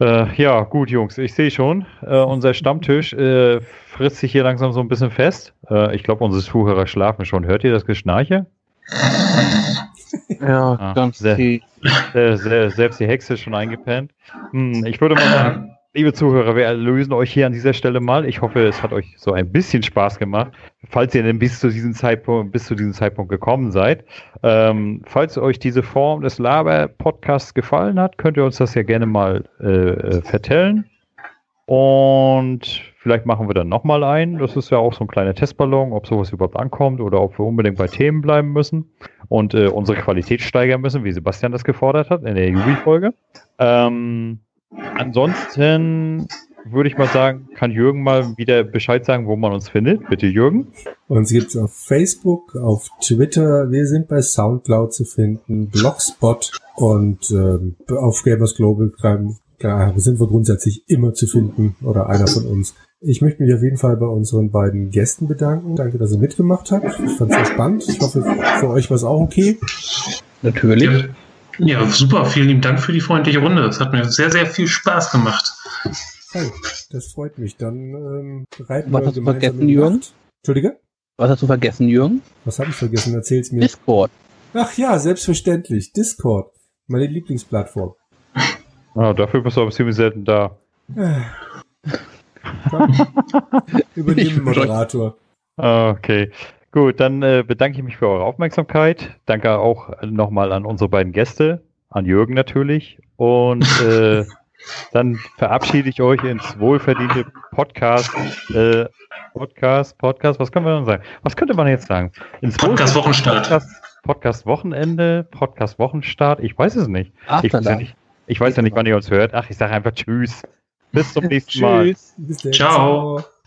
äh, ja gut, Jungs, ich sehe schon, äh, unser Stammtisch äh, frisst sich hier langsam so ein bisschen fest. Äh, ich glaube, unsere Zuhörer schlafen schon. Hört ihr das Geschnarche? Ja, Ah, ganz sehr- tief. Äh, se- selbst die Hexe ist schon eingepennt. Hm, ich würde mal sagen, liebe Zuhörer, wir erlösen euch hier an dieser Stelle mal. Ich hoffe, es hat euch so ein bisschen Spaß gemacht. Falls ihr denn bis zu diesem Zeitpunkt, bis zu diesem Zeitpunkt gekommen seid. Ähm, falls euch diese Form des Laber-Podcasts gefallen hat, könnt ihr uns das ja gerne mal äh, äh, vertellen. Und vielleicht machen wir dann nochmal ein. Das ist ja auch so ein kleiner Testballon, ob sowas überhaupt ankommt oder ob wir unbedingt bei Themen bleiben müssen und äh, unsere Qualität steigern müssen, wie Sebastian das gefordert hat in der Jubi-Folge. Ähm, ansonsten würde ich mal sagen, kann Jürgen mal wieder Bescheid sagen, wo man uns findet. Bitte, Jürgen. Uns gibt's auf Facebook, auf Twitter, wir sind bei Soundcloud zu finden, Blogspot und ähm, auf Gamers Global ja, sind wir grundsätzlich immer zu finden oder einer von uns. Ich möchte mich auf jeden Fall bei unseren beiden Gästen bedanken. Danke, dass ihr mitgemacht habt. Ich fand's sehr spannend. Ich hoffe, für euch war es auch okay. Natürlich. Ja, super. Vielen lieben Dank für die freundliche Runde. Es hat mir sehr, sehr viel Spaß gemacht. Hey, das freut mich. Dann ähm, reiten Was wir hast du gemeinsam vergessen, Jürgen? Entschuldige? Was hast du vergessen, Jürgen? Was habe ich vergessen? Erzähl's mir. Discord. Ach ja, selbstverständlich. Discord. Meine Lieblingsplattform. Ah, dafür bist du aber ziemlich selten da. Übernimm Ich- Moderator. Ah, Okay. Gut, dann äh, bedanke ich mich für eure Aufmerksamkeit. Danke auch nochmal an unsere beiden Gäste, an Jürgen natürlich. Und äh, dann verabschiede ich euch ins wohlverdiente Podcast, äh, Podcast, Podcast, was können wir denn sagen? Was könnte man jetzt sagen? Ins Podcast wohlverdiente Wochenstart. Podcast, Podcast Wochenende, Podcast Wochenstart, ich weiß es nicht. Ich weiß ja nicht, ich weiß ja nicht wann ihr uns hört. Ach, ich sage einfach Tschüss. Bis zum nächsten Mal. Tschüss. Bis. Ciao. Ciao.